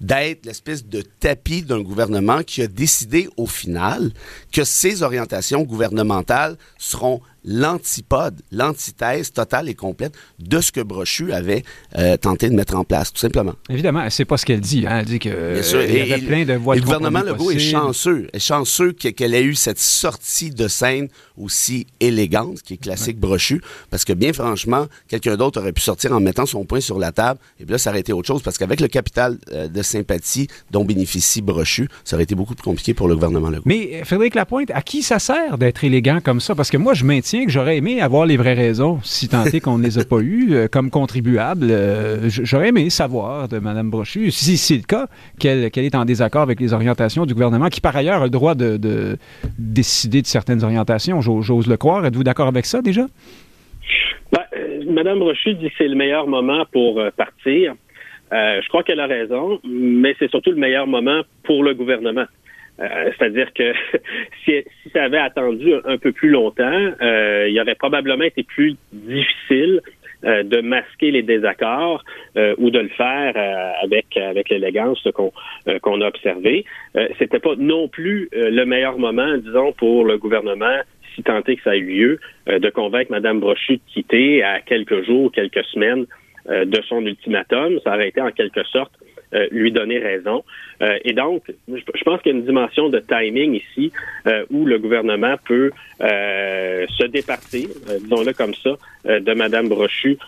d'être l'espèce de tapis d'un gouvernement qui a décidé au final que ses orientations gouvernementales seront l'antipode, l'antithèse totale et complète de ce que Brochu avait euh, tenté de mettre en place, tout simplement. Évidemment, c'est pas ce qu'elle dit. Hein. Elle dit que euh, y avait plein de voies Le gouvernement Legault est chanceux, est chanceux qu'elle ait eu cette sortie de scène aussi élégante, qui est classique Brochu, parce que bien franchement, quelqu'un d'autre aurait pu sortir en mettant son poing sur la table, et puis là, ça aurait été autre chose, parce qu'avec le capital euh, de sympathie dont bénéficie Brochu, ça aurait été beaucoup plus compliqué pour le gouvernement Legault. Mais Frédéric Lapointe, à qui ça sert d'être élégant comme ça? Parce que moi, je maintiens que j'aurais aimé avoir les vraies raisons, si tant est qu'on ne les a pas eues, euh, comme contribuable. Euh, j'aurais aimé savoir de Mme Brochu, si c'est le cas, qu'elle est en désaccord avec les orientations du gouvernement, qui par ailleurs a le droit de, décider de certaines orientations, j'ose le croire. Êtes-vous d'accord avec ça déjà? Ben, euh, Mme Brochu dit que c'est le meilleur moment pour partir. je crois qu'elle a raison, mais c'est surtout le meilleur moment pour le gouvernement. Euh, c'est-à-dire que si, ça avait attendu un, peu plus longtemps, euh, il aurait probablement été plus difficile euh, de masquer les désaccords ou de le faire avec avec l'élégance qu'on qu'on a observé. C'était pas non plus le meilleur moment, disons, pour le gouvernement si est que ça ait eu lieu, de convaincre Mme Brochu de quitter à quelques jours, quelques semaines de son ultimatum. Ça aurait été en quelque sorte lui donner raison. et donc, je pense qu'il y a une dimension de timing ici où le gouvernement peut se départir, disons-le comme ça, de Mme Brochu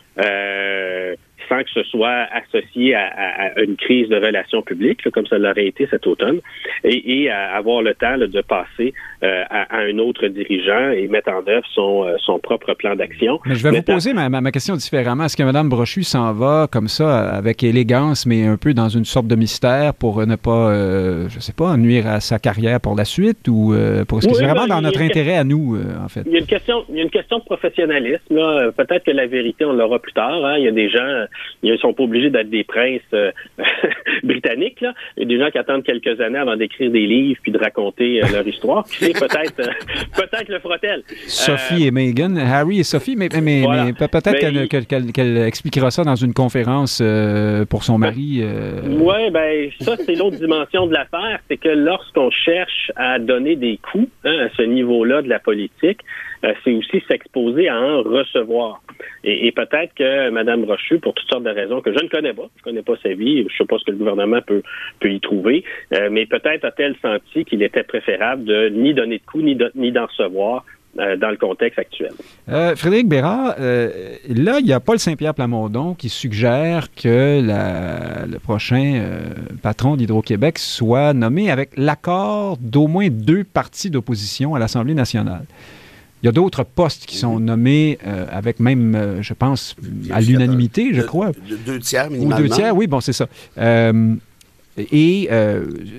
sans que ce soit associé à, une crise de relations publiques, comme ça l'aurait été cet automne, et, à avoir le temps de passer euh, à, un autre dirigeant et mettre en œuvre son, euh, son propre plan d'action. Mais je vais vous poser ma, ma, question différemment. Est-ce que Mme Brochu s'en va comme ça, avec élégance, mais un peu dans une sorte de mystère pour ne pas, euh, je sais pas, nuire à sa carrière pour la suite, ou pour est-ce que c'est vraiment ben, dans notre intérêt à nous, en fait? Il y a une question, il y a une question de professionnalisme. Peut-être que la vérité, on l'aura plus tard. Hein. Il y a des gens ils ne sont pas obligés d'être des princes euh, britanniques. Là. Il y a des gens qui attendent quelques années avant d'écrire des livres puis de raconter euh, leur histoire. peut-être euh, peut-être le fera-t-elle. Sophie et Meghan, Harry et Sophie, mais, mais, peut-être qu'elle expliquera ça dans une conférence pour son mari. Oui, ben ça, c'est l'autre dimension de l'affaire. C'est que lorsqu'on cherche à donner des coups hein, à ce niveau-là de la politique, c'est aussi s'exposer à en recevoir. Et, peut-être que Mme Rochu, pour toutes sortes de raisons que je ne connais pas, je ne connais pas sa vie, je ne sais pas ce que le gouvernement peut, peut y trouver, euh, mais peut-être a-t-elle senti qu'il était préférable de ni donner de coups, ni d'en recevoir euh, dans le contexte actuel. Euh, Frédéric Bérard, là, il y a Paul Saint-Pierre Plamondon qui suggère que le prochain patron d'Hydro-Québec soit nommé avec l'accord d'au moins deux partis d'opposition à l'Assemblée nationale. Il y a d'autres postes qui sont nommés euh, avec même, euh, je pense, à l'unanimité, je crois. Deux tiers minimalement. Ou deux tiers, oui, bon, c'est ça. Euh, et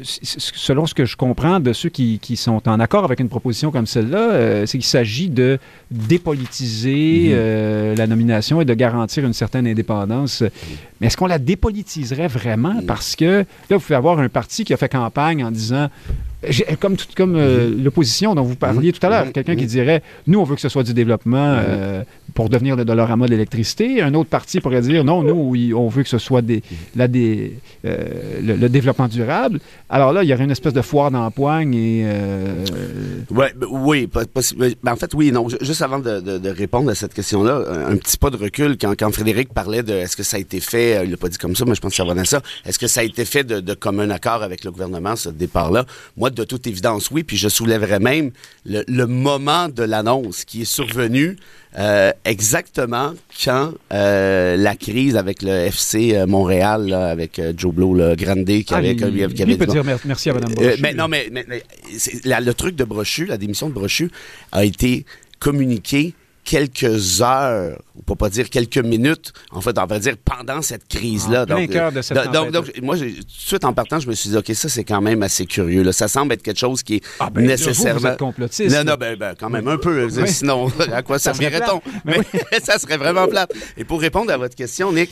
selon ce que je comprends de ceux qui, sont en accord avec une proposition comme celle-là, c'est qu'il s'agit de dépolitiser mm-hmm. la nomination et de garantir une certaine indépendance. Mais est-ce qu'on la dépolitiserait vraiment? Parce que là, vous pouvez avoir un parti qui a fait campagne en disant comme, comme euh, mhm. l'opposition dont vous parliez tout à l'heure, mhm. quelqu'un qui mhm. dirait nous, on veut que ce soit du développement euh, pour devenir le dollarama de l'électricité. Un autre parti pourrait dire non, nous, on veut que ce soit des, euh, le, développement durable. Alors là, il y aurait une espèce de foire d'empoigne et. Ouais, ben, oui, ben, en fait, oui, non. Juste avant de, répondre à cette question-là, un, petit pas de recul quand, Frédéric parlait de est-ce que ça a été fait, il l'a pas dit comme ça, mais je pense que ça va dans ça. Est-ce que ça a été fait de commun accord avec le gouvernement, ce départ-là? Moi, de toute évidence, oui. Puis je soulèverais même le, moment de l'annonce qui est survenu euh, exactement quand euh, la crise avec le FC euh, Montréal, avec Joe Blow, le Grande, qui ah, avait, peut dire merci à Mme Brochu. mais non, mais, le truc de Brochu, la démission de Brochu, a été communiqué quelques heures, pour pas dire quelques minutes, en fait, on va dire pendant cette crise-là. donc, de cette donc, donc, moi, tout de suite en partant, je me suis dit, OK, ça, c'est quand même assez curieux. Là. Ça semble être quelque chose qui est ah, ben, nécessairement. Vous, êtes complotiste. Non, non, ben, ben, quand même un peu. Sinon, à quoi ça servirait-on? Mais, ça serait vraiment plate. Et pour répondre à votre question, Nick,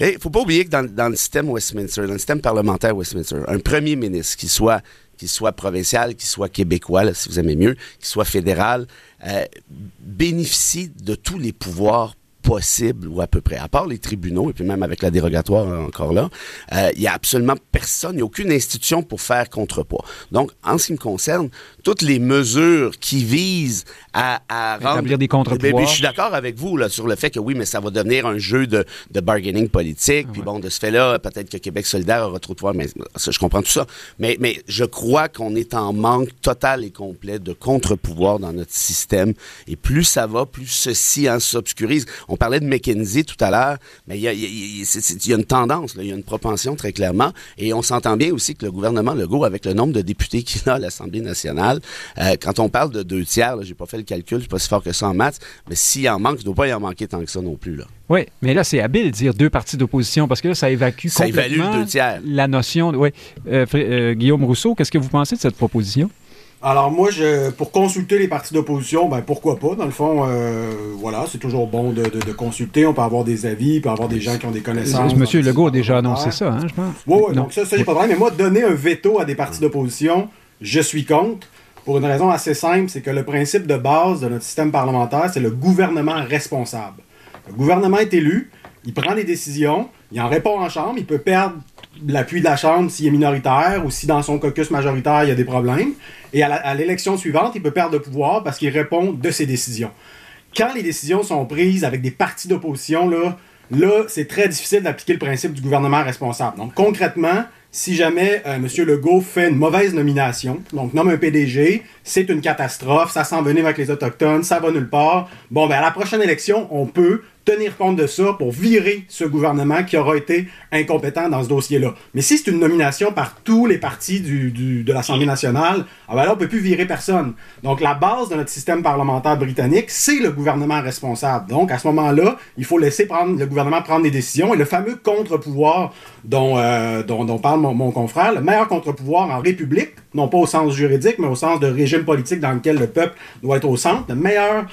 il ne faut pas oublier que dans, dans le système Westminster, dans le système parlementaire Westminster, un premier ministre qui soit qu'il soit provincial, qu'il soit québécois, si vous aimez mieux, qu'il soit fédéral, euh, bénéficie de tous les pouvoirs possible, ou à peu près, à part les tribunaux, et puis même avec la dérogatoire encore là, euh, il n'y a absolument personne, il n'y a aucune institution pour faire contrepoids. Donc, en ce qui me concerne, toutes les mesures qui visent à, à rendre... des contrepoids. je suis d'accord avec vous là, sur le fait que oui, mais ça va devenir un jeu de, de bargaining politique, puis bon, de ce fait-là, peut-être que Québec solidaire aura trop de pouvoir, mais je comprends tout ça. Mais, mais je crois qu'on est en manque total et complet de contre-pouvoir dans notre système, et plus ça va, plus ceci hein, s'obscurise. On parlait de McKinsey tout à l'heure, mais il y a, y a, une tendance, il y a une propension très clairement, et on s'entend bien aussi que le gouvernement Legault, avec le nombre de députés qu'il a à l'Assemblée nationale, euh, quand on parle de deux tiers, j'ai pas fait le calcul, je suis pas si fort que ça en maths, mais s'il en manque, il ne doit pas y en manquer tant que ça non plus. Là. Oui, mais là, c'est habile de dire deux partis d'opposition parce que là, ça évacue ça complètement deux tiers. la notion. De. Euh, euh, Guillaume Rousseau, qu'est-ce que vous pensez de cette proposition? Alors moi, je, pour consulter les partis d'opposition, ben pourquoi pas? Dans le fond, euh, voilà, c'est toujours bon de, consulter. On peut avoir des avis, il peut avoir des gens qui ont des connaissances. Monsieur Legault a déjà annoncé ça, hein, je pense? Oui, oui, donc ça, ça j'ai pas de problème. Mais moi, donner un veto à des partis d'opposition, je suis contre. Pour une raison assez simple, c'est que le principe de base de notre système parlementaire, c'est le gouvernement responsable. Le gouvernement est élu, il prend des décisions, il en répond en Chambre, il peut perdre l'appui de la Chambre s'il est minoritaire ou si dans son caucus majoritaire il y a des problèmes. Et à l'élection suivante, il peut perdre de pouvoir parce qu'il répond de ses décisions. Quand les décisions sont prises avec des partis d'opposition, là, là, c'est très difficile d'appliquer le principe du gouvernement responsable. Donc, concrètement, si jamais euh, M. Legault fait une mauvaise nomination, donc nomme un PDG, c'est une catastrophe, ça s'en venir avec les Autochtones, ça va nulle part. Bon, ben à la prochaine élection, on peut tenir compte de ça pour virer ce gouvernement qui aura été incompétent dans ce dossier-là. Mais si c'est une nomination par tous les partis du, de l'Assemblée nationale, ah ben là, on peut plus virer personne. Donc, la base de notre système parlementaire britannique, c'est le gouvernement responsable. Donc, à ce moment-là, il faut laisser le gouvernement prendre des décisions. Et le fameux contre-pouvoir dont, euh, dont, dont, parle mon, mon confrère, le meilleur contre-pouvoir en République, non pas au sens juridique, mais au sens de régime politique dans lequel le peuple doit être au centre, le meilleur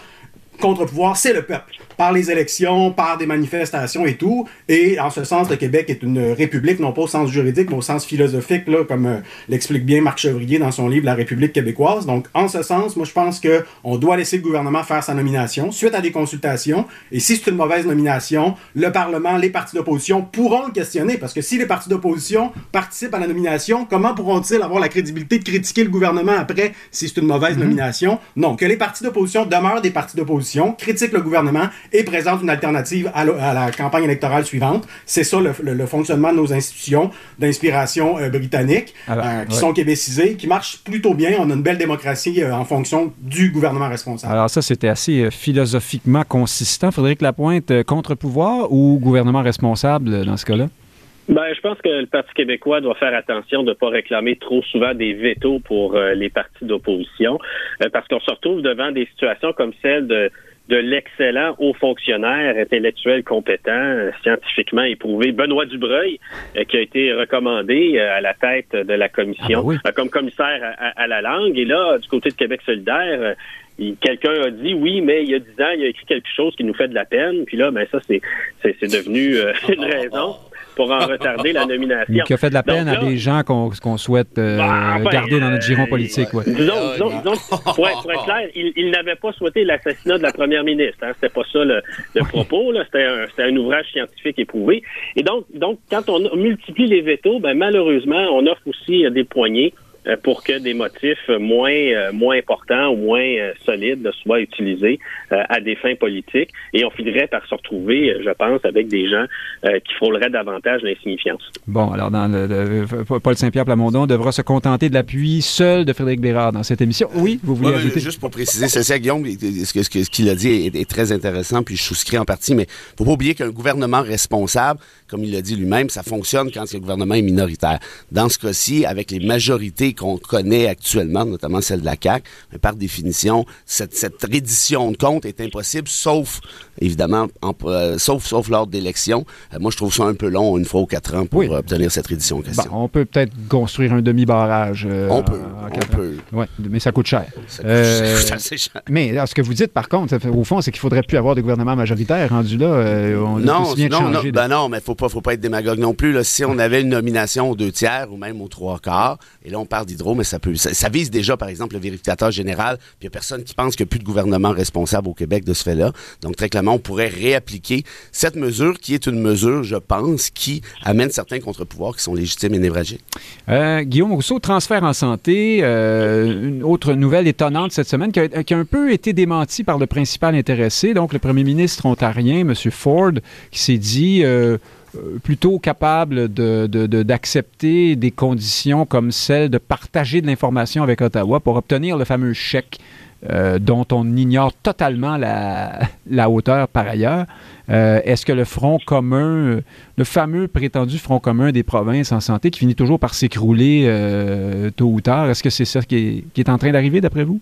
contre-pouvoir, c'est le peuple par les élections, par des manifestations et tout. Et en ce sens, le Québec est une république, non pas au sens juridique, mais au sens philosophique, là, comme euh, l'explique bien Marc Chevrier dans son livre La République québécoise. Donc, en ce sens, moi, je pense que on doit laisser le gouvernement faire sa nomination suite à des consultations. Et si c'est une mauvaise nomination, le Parlement, les partis d'opposition pourront le questionner. Parce que si les partis d'opposition participent à la nomination, comment pourront-ils avoir la crédibilité de critiquer le gouvernement après si c'est une mauvaise mm-hmm. nomination? Non, que les partis d'opposition demeurent des partis d'opposition, critiquent le gouvernement et présente une alternative à, la campagne électorale suivante. C'est ça le, fonctionnement de nos institutions d'inspiration euh, britannique, euh, qui sont québécisées, qui marchent plutôt bien. On a une belle démocratie euh, en fonction du gouvernement responsable. Alors ça, c'était assez philosophiquement consistant. Frédéric Lapointe, contre-pouvoir ou gouvernement responsable dans ce cas-là? Ben, je pense que le Parti québécois doit faire attention de ne pas réclamer trop souvent des vétos pour les partis d'opposition, parce qu'on se retrouve devant des situations comme celle de de l'excellent haut fonctionnaire intellectuel compétent, euh, scientifiquement éprouvé, Benoît Dubreuil, euh, qui a été recommandé euh, à la tête de la commission ah, ben comme commissaire à, la langue. Et là, du côté de Québec solidaire, quelqu'un a dit oui, mais il y a dix ans, il a écrit quelque chose qui nous fait de la peine. Puis là, ben ça, c'est c'est devenu une raison pour en retarder la nomination. Qui a fait de la peine à des gens qu'on souhaite euh, bah, garder dans notre giron euh, politique. Ouais. Disons, disons, disons pour, être, clair, il, il n'avait pas souhaité l'assassinat de la première ministre. Hein. C'était pas ça le, le propos. C'était un, un, ouvrage scientifique éprouvé. Et donc, donc, quand on multiplie les vétos, ben, malheureusement, on offre aussi des poignées euh, pour que des motifs moins euh, moins importants ou moins euh, solides soient utilisés à des fins politiques et on finirait par se retrouver, je pense, avec des gens qui frôleraient davantage l'insignifiance. Bon, alors dans le, Paul Saint-Pierre Plamondon devra se contenter de l'appui seul de Frédéric Bérard dans cette émission. Oui, vous voulez ajouter? Juste pour préciser, c'est ça, Guillaume, ce qu'il a dit est, très intéressant, puis je souscris en partie, mais faut pas oublier qu'un gouvernement responsable, comme il l'a dit lui-même, ça fonctionne quand le gouvernement est minoritaire. Dans ce cas-ci, avec les majorités qu'on connaît actuellement, notamment celle de la CAQ, mais par définition, cette, cette reddition de compte est impossible, sauf, évidemment, euh, sauf, sauf lors d'élections. Euh, moi, je trouve ça un peu long, une fois ou quatre ans, pour obtenir cette reddition en question. on peut peut-être construire un demi-barrage. Euh, on peut, on peut. Ouais, mais ça coûte cher. Ça coûte assez cher. Mais ce que vous dites, par contre, au fond, c'est qu'il faudrait plus avoir de gouvernement majoritaire rendu là. on non, non, non, ben non, mais faut pas, faut pas être démagogue non plus. Si on avait une nomination aux deux tiers ou même aux trois quarts, et là on parle d'hydro, mais ça peut, ça, vise déjà par exemple le vérificateur général. Puis il y a personne qui pense qu'il n'y a plus de gouvernement responsable au Québec de ce fait-là. Donc très clairement, on pourrait réappliquer cette mesure qui est une mesure, je pense, qui amène certains contre-pouvoirs qui sont légitimes et névralgiques. Euh, Guillaume Rousseau, transfert en santé, euh, une autre nouvelle étonnante cette semaine qui a, un peu été démentie par le principal intéressé, donc le premier ministre ontarien, M. Ford, qui s'est dit euh, plutôt capable d'accepter de, des conditions comme celle de partager de l'information avec Ottawa pour obtenir le fameux chèque euh, dont on ignore totalement la, la hauteur par ailleurs. Euh, est-ce que le front commun, le fameux prétendu front commun des provinces en santé qui finit toujours par s'écrouler tôt ou tard, est-ce que c'est ça qui est, qui est en train d'arriver d'après vous?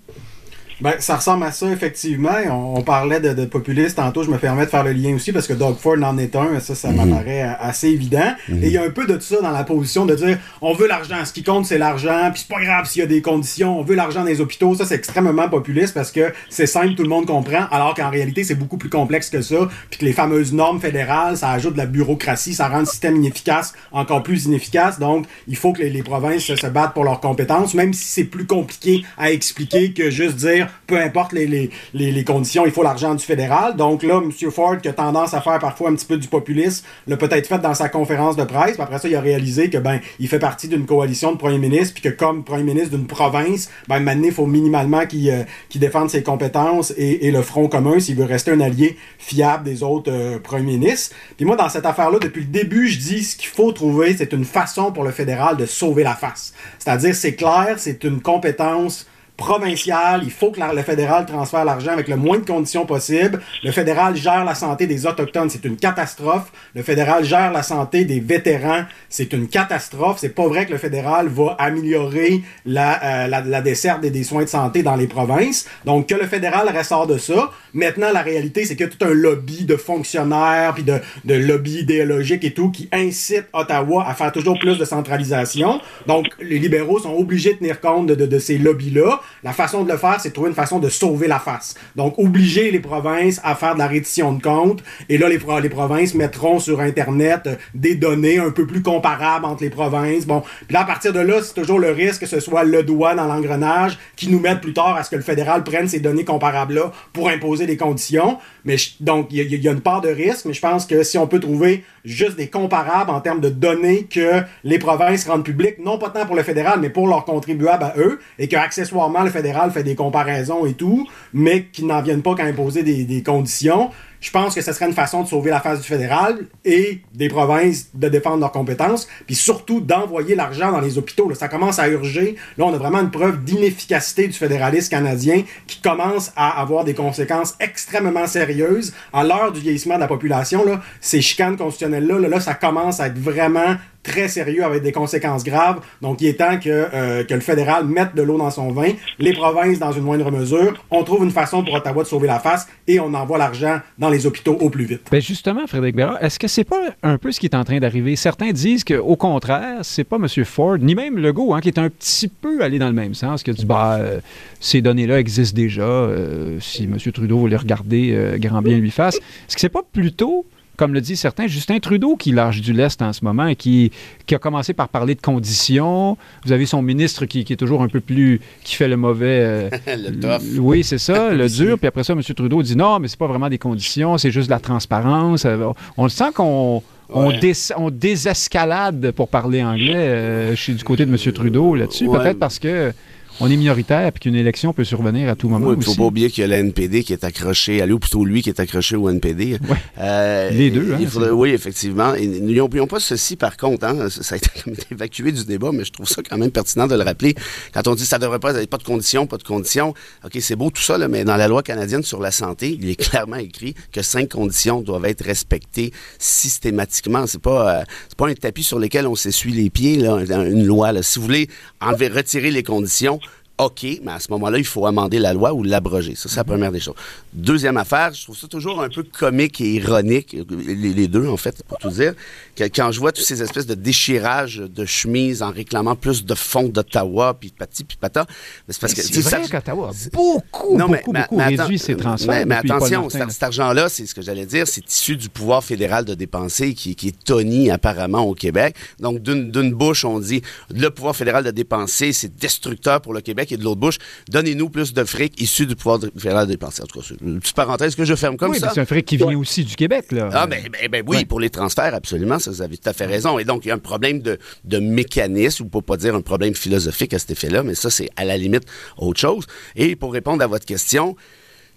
Ben, ça ressemble à ça, effectivement. On, parlait de, de, populistes tantôt. Je me permets de faire le lien aussi parce que Doug Ford en est un. Ça, ça mhm. m'apparaît assez évident. Mhm. Et il y a un peu de ça dans la position de dire on veut l'argent. Ce qui compte, c'est l'argent. Puis c'est pas grave s'il y a des conditions. On veut l'argent les hôpitaux. Ça, c'est extrêmement populiste parce que c'est simple, tout le monde comprend. Alors qu'en réalité, c'est beaucoup plus complexe que ça. Puis que les fameuses normes fédérales, ça ajoute de la bureaucratie. Ça rend le système inefficace encore plus inefficace. Donc, il faut que les, les provinces se battent pour leurs compétences, même si c'est plus compliqué à expliquer que juste dire peu importe les, les, les, conditions, il faut l'argent du fédéral. Donc là, M. Ford, qui a tendance à faire parfois un petit peu du populisme, l'a peut-être fait dans sa conférence de presse. Puis après ça, il a réalisé que ben il fait partie d'une coalition de premiers ministres, puis que comme premier ministre d'une province, ben maintenant, il faut minimalement qu'il euh, défende ses compétences et, et, le front commun s'il veut rester un allié fiable des autres euh, premiers ministres. Puis moi, dans cette affaire-là, depuis le début, je dis ce qu'il faut trouver, c'est une façon pour le fédéral de sauver la face. C'est-à-dire, c'est clair, c'est une compétence provincial, il faut que le fédéral transfère l'argent avec le moins de conditions possible. Le fédéral gère la santé des Autochtones, c'est une catastrophe. Le fédéral gère la santé des vétérans, c'est une catastrophe. C'est pas vrai que le fédéral va améliorer la, euh, la, desserte et des soins de santé dans les provinces. Donc, que le fédéral ressort de ça. Maintenant, la réalité, c'est qu'il y a tout un lobby de fonctionnaires, puis de, de lobby idéologique et tout, qui incite Ottawa à faire toujours plus de centralisation. Donc, les libéraux sont obligés de tenir compte de, de, de ces lobbies-là. La façon de le faire, c'est de trouver une façon de sauver la face. Donc, obliger les provinces à faire de la reddition de comptes. Et là, les, les provinces mettront sur Internet euh, des données un peu plus comparables entre les provinces. Bon, puis là, à partir de là, c'est toujours le risque que ce soit le doigt dans l'engrenage qui nous mette plus tard à ce que le fédéral prenne ces données comparables-là pour imposer des conditions. Mais donc, il y, y, a une part de risque, mais je pense que si on peut trouver juste des comparables en termes de données que les provinces rendent publiques, non pas tant pour le fédéral, mais pour leurs contribuables à eux, et que accessoirement le fédéral fait des comparaisons et tout, mais qu'ils n'en viennent pas qu'à imposer des, conditions je pense que ce serait une façon de sauver la face du fédéral et des provinces de défendre leurs compétences, puis surtout d'envoyer l'argent dans les hôpitaux. Là, ça commence à urger. Là, on a vraiment une preuve d'inefficacité du fédéralisme canadien qui commence à avoir des conséquences extrêmement sérieuses. À l'heure du vieillissement de la population, là, ces chicanes constitutionnelles-là, là, là, ça commence à être vraiment très sérieux avec des conséquences graves. Donc, il est temps que, euh, que le fédéral mette de l'eau dans son vin, les provinces dans une moindre mesure. On trouve une façon pour Ottawa de sauver la face et on envoie l'argent dans les hôpitaux au plus vite. Ben justement, Frédéric Bérard, est-ce que c'est pas un peu ce qui est en train d'arriver? Certains disent qu'au contraire, c'est pas M. Ford, ni même Legault, hein, qui est un petit peu allé dans le même sens, a dit, bah, euh, ces données-là existent déjà, euh, si M. Trudeau voulait regarder, grand bien lui fasse. Est-ce que c'est pas plutôt comme le dit certains, Justin Trudeau qui lâche du lest en ce moment et qui, qui a commencé par parler de conditions. Vous avez son ministre qui, est toujours un peu plus. qui fait le mauvais. Euh, le tough. Oui, c'est ça, le dur. Puis après ça, M. Trudeau dit non, mais c'est pas vraiment des conditions, c'est juste de la transparence. Euh, on le sent qu'on. On, désescalade, pour parler anglais, euh, chez du côté de M. Trudeau là-dessus. Peut-être parce que on est minoritaire et qu'une élection peut survenir à tout moment. Il ne faut pas oublier qu'il y a la NPD qui est accroché, à lui, ou plutôt lui qui est accroché au NPD. Euh, Les deux. Hein, oui, effectivement. N'oublions pas ceci, par contre. Hein, ça a été évacué du débat, mais je trouve ça quand même pertinent de le rappeler. Quand on dit ça ne devrait pas, pas de conditions, pas de conditions. OK, c'est beau tout ça, là, mais dans la loi canadienne sur la santé, il est clairement écrit que cinq conditions doivent être respectées systématiquement. C'est pas, euh, pas un tapis sur lequel on s'essuie les pieds, là, une loi. Là. Si vous voulez enlever, retirer les conditions, OK, mais à ce moment-là, il faut amender la loi ou l'abroger. Ça, c'est la mhm. première des choses. Deuxième affaire, je trouve ça toujours un peu comique et ironique, les, deux, en fait, pour tout dire, que quand je vois tous ces espèces de déchirages de chemise en réclamant plus de fonds d'Ottawa, puis pati, puis pata, c'est parce que... C'est vrai qu'Ottawa a beaucoup, non, beaucoup, beaucoup réduit ses transferts. Mais, attention, cet, argent-là, c'est ce que j'allais dire, c'est issu du pouvoir fédéral de dépenser qui, qui est toni apparemment au Québec. Donc, d'une bouche, on dit, le pouvoir fédéral de dépenser, c'est destructeur pour le Québec et de l'autre bouche, donnez-nous plus de fric issu du pouvoir fédéral de dépenser. En tout cas, c'est une petite parenthèse que je ferme comme oui, ça. c'est un fric qui vient aussi du Québec, là. Ah, ben, ben, ben oui, pour les transferts, absolument, ça, vous avez tout à fait raison. Et donc, il y a un problème de, de mécanisme, ou pour pas dire un problème philosophique à cet effet-là, mais ça, c'est à la limite autre chose. Et pour répondre à votre question,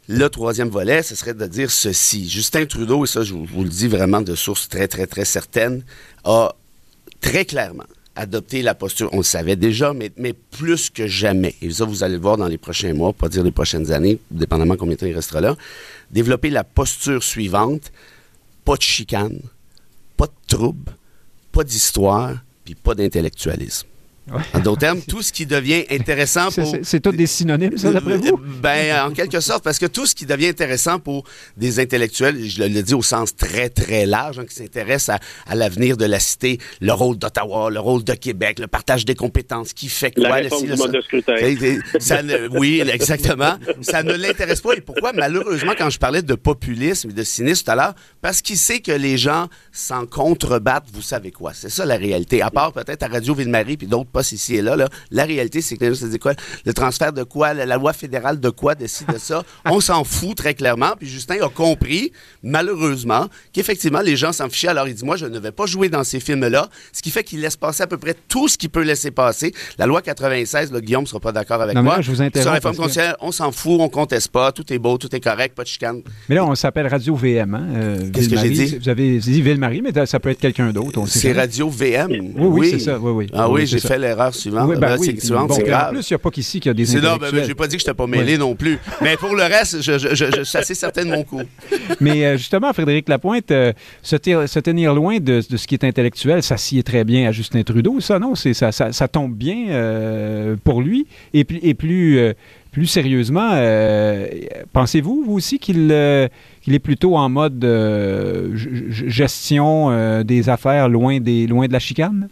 le troisième volet, ce serait de dire ceci. Justin Trudeau, et ça, je vous le dis vraiment de source très, très, très certaine, a très clairement adopter la posture, on le savait déjà, mais, plus que jamais, et ça vous allez le voir dans les prochains mois, pas dire les prochaines années, dépendamment combien de temps il restera là, développer la posture suivante, pas de chicane, pas de trouble, pas d'histoire, puis pas d'intellectualisme. En d'autres termes, tout ce qui devient intéressant pour... C'est tout des synonymes, ça, d'après vous? Ben, en quelque sorte, parce que tout ce qui devient intéressant pour des intellectuels, je le, dis au sens très, très large, hein, qui s'intéressent à, l'avenir de la cité, le rôle d'Ottawa, le rôle de Québec, le partage des compétences, qui fait quoi... La réforme du mode de scrutin. Ça oui, exactement. ça ne l'intéresse pas. Et pourquoi? Malheureusement, quand je parlais de populisme et de cynisme tout à l'heure, parce qu'il sait que les gens s'en contrebattent, vous savez quoi? C'est ça la réalité. À part peut-être à Radio Ville-Marie puis d'autres ici et là. là. La réalité, c'est que les gens se disent quoi? Le transfert de quoi? La, la loi fédérale de quoi décide de ça? On s'en fout très clairement. Puis Justin a compris, malheureusement, qu'effectivement, les gens s'en fichaient. Alors, il dit, moi, je ne vais pas jouer dans ces films-là. Ce qui fait qu'il laisse passer à peu près tout ce qu'il peut laisser passer. La loi 96, là, Guillaume ne sera pas d'accord avec Non, moi. là, je vous interromps Sur la que- on s'en fout, on conteste pas, tout est beau, tout est correct, pas de chicane. Mais là, on s'appelle Radio VM. Hein? euh, Qu'est-ce que j'ai dit? Vous avez dit Ville-Marie, mais ça peut être quelqu'un d'autre. C'est. Radio VM. Oui, oui, c'est ça. Oui, oui. Ah oui, Oui, j'ai c'est fait. L'erreur suivante. Oui, ben oui, c'est puis suivante, bon, c'est puis En grave. plus, il n'y a pas qu'ici qu'il y a des C'est non, ben, intellectuels. j'ai pas dit que je n'étais pas mêlé non plus. Mais pour le reste, je, je, je, je suis assez certain de mon coup. Mais euh, justement, Frédéric Lapointe, euh, se, tenir loin de, de ce qui est intellectuel, ça sied très bien à Justin Trudeau, ça, non? C'est, ça, ça, ça tombe bien euh, pour lui. Et, puis- et plus, euh, plus sérieusement, euh, pensez-vous, vous aussi, qu'il, euh, qu'il est plutôt en mode euh, gestion des affaires loin, des, loin de la chicane?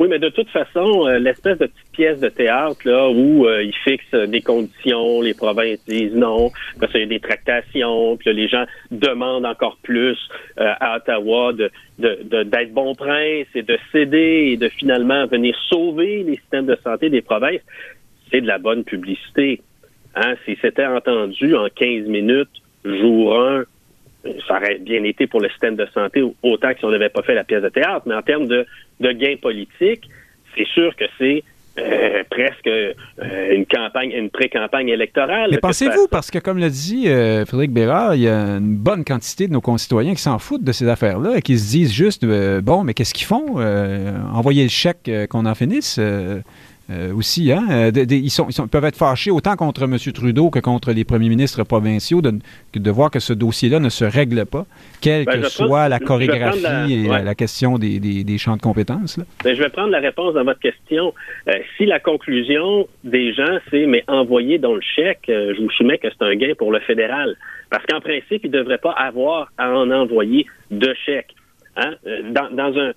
Oui, mais de toute façon, euh, l'espèce de petite pièce de théâtre là où euh, ils fixent des conditions, les provinces disent non, parce qu'il y a des tractations, puis là, les gens demandent encore plus euh, à Ottawa de, de, de- d'être bon prince et de céder et de finalement venir sauver les systèmes de santé des provinces. C'est de la bonne publicité. Hein? Si c'était entendu en 15 minutes, jour 1, ça aurait bien été pour le système de santé autant que si on n'avait pas fait la pièce de théâtre. Mais en termes de, de gains politiques, c'est sûr que c'est euh, presque euh, une campagne, une pré-campagne électorale. Mais pensez-vous, parce que comme l'a dit euh, Frédéric Bérard, il y a une bonne quantité de nos concitoyens qui s'en foutent de ces affaires-là et qui se disent juste, bon, mais qu'est-ce qu'ils font? Envoyer le chèque qu'on en finisse euh, aussi. Hein? Euh, de- de- ils, sont, ils sont- ils peuvent être fâchés autant contre M. Trudeau que contre les premiers ministres provinciaux de, voir que ce dossier-là ne se règle pas, quelle Ben, que soit la chorégraphie la- et la, ouais. la question des, des- des champs de compétences. là. Ben, je vais prendre la réponse à votre question. Euh, si la conclusion des gens, c'est mais envoyer dans le chèque, euh, je vous soumets que c'est un gain pour le fédéral. Parce qu'en principe, il ne devrait pas avoir à en envoyer de chèque. Hein? Dans, dans un,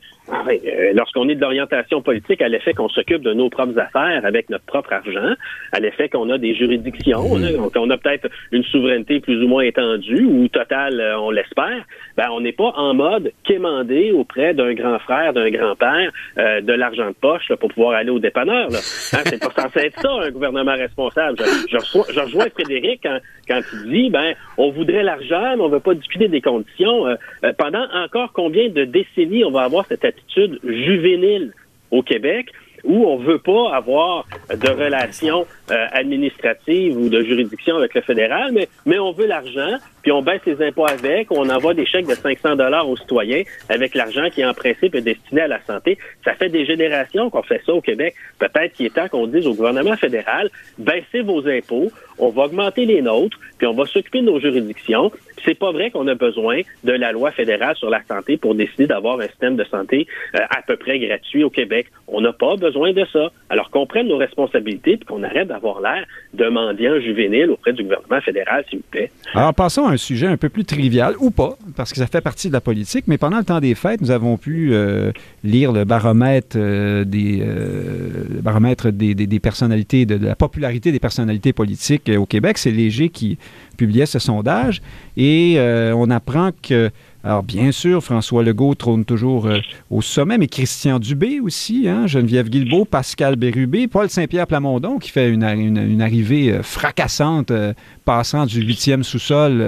lorsqu'on est de l'orientation politique, à l'effet qu'on s'occupe de nos propres affaires avec notre propre argent, à l'effet qu'on a des juridictions, hein, donc on a peut-être une souveraineté plus ou moins étendue ou totale, euh, on l'espère, ben on n'est pas en mode quémander auprès d'un grand frère, d'un grand-père euh, de l'argent de poche là, pour pouvoir aller au dépanneur. Hein, c'est pas censé être ça un gouvernement responsable. Je, je, reçois- je rejoins Frédéric quand, quand il dit ben on voudrait l'argent, mais on veut pas discuter des conditions. Euh, euh, pendant encore combien de décennies on va avoir cette attitude juvénile au Québec où on veut pas avoir de relations euh, administratives ou de juridiction avec le fédéral, mais, mais on veut l'argent, puis on baisse les impôts avec, on envoie des chèques de 500 dollars aux citoyens avec l'argent qui, en principe, est destiné à la santé. Ça fait des générations qu'on fait ça au Québec. Peut-être qu'il est temps qu'on dise au gouvernement fédéral, baissez vos impôts, on va augmenter les nôtres, puis on va s'occuper de nos juridictions. C'est pas vrai qu'on a besoin de la loi fédérale sur la santé pour décider d'avoir un système de santé euh, à peu près gratuit au Québec. On n'a pas besoin de ça. Alors qu'on prenne nos responsabilités puis qu'on arrête d'avoir l'air juvénile auprès du gouvernement fédéral, s'il vous plaît. Alors, passons à un sujet un peu plus trivial, ou pas, parce que ça fait partie de la politique, mais pendant le temps des fêtes, nous avons pu euh, lire le baromètre, euh, des, euh, baromètre des, personnalités, de, la popularité des personnalités politiques au Québec. C'est Léger qui publiait ce sondage, et on apprend que, alors bien sûr, François Legault trône toujours euh, au sommet, mais Christian Dubé aussi, hein, Geneviève Guilbeault, Pascal Bérubé, Paul Saint-Pierre Plamondon qui fait une, une- arrivée euh, fracassante, euh, passant du huitième sous-sol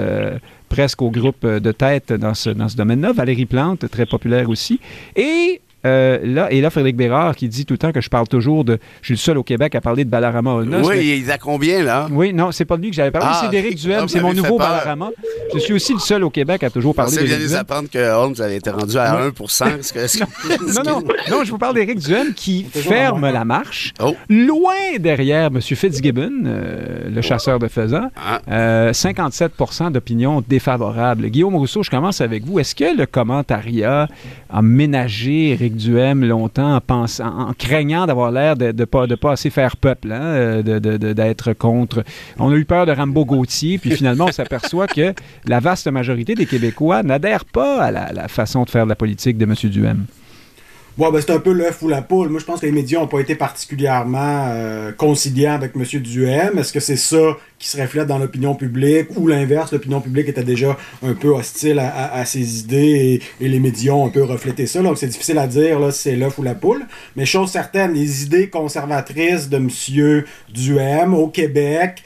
presque au groupe de tête dans ce, dans ce domaine-là. Valérie Plante, très populaire aussi. Et euh, là, et là, Frédéric Bérard qui dit tout le temps que je parle toujours de. Je suis le seul au Québec à parler de Balarama Onos. mais- Oui, il a combien, là? oui, non, c'est pas de lui que j'avais parlé, Ah, c'est d'Éric Duhem, ah, c'est vous mon nouveau. Balarama. Je suis aussi le seul au Québec à toujours parler d'Éric nous Duhem. apprendre que Holmes avait été rendu à 1 Est-ce que- est-ce que- Non, non, non, je vous parle d'Éric Duhem qui ferme la marche, Oh. loin derrière M. Fitzgibbon, euh, le chasseur de faisans. Ah. Euh, 57% d'opinion défavorable. Guillaume Rousseau, je commence avec vous. Est-ce que le commentariat a ménagé Éric longtemps en, pensant, en craignant d'avoir l'air de ne pas, de pas assez faire peuple, hein, euh, d'être contre? On a eu peur de Rambo Gauthier, puis finalement, on s'aperçoit que la vaste majorité des Québécois n'adhèrent pas à la, la façon de faire de la politique de M. Duhem. Bon, ben, c'est un peu l'œuf ou la poule. Moi, je pense que les médias n'ont pas été particulièrement euh, conciliants avec M. Duhem. Est-ce que c'est ça qui se reflète dans l'opinion publique ou l'inverse? L'opinion publique était déjà un peu hostile à, ses idées et, les médias ont un peu reflété ça. Donc, c'est difficile à dire là, si c'est l'œuf ou la poule. Mais chose certaine, les idées conservatrices de M. Duhem au Québec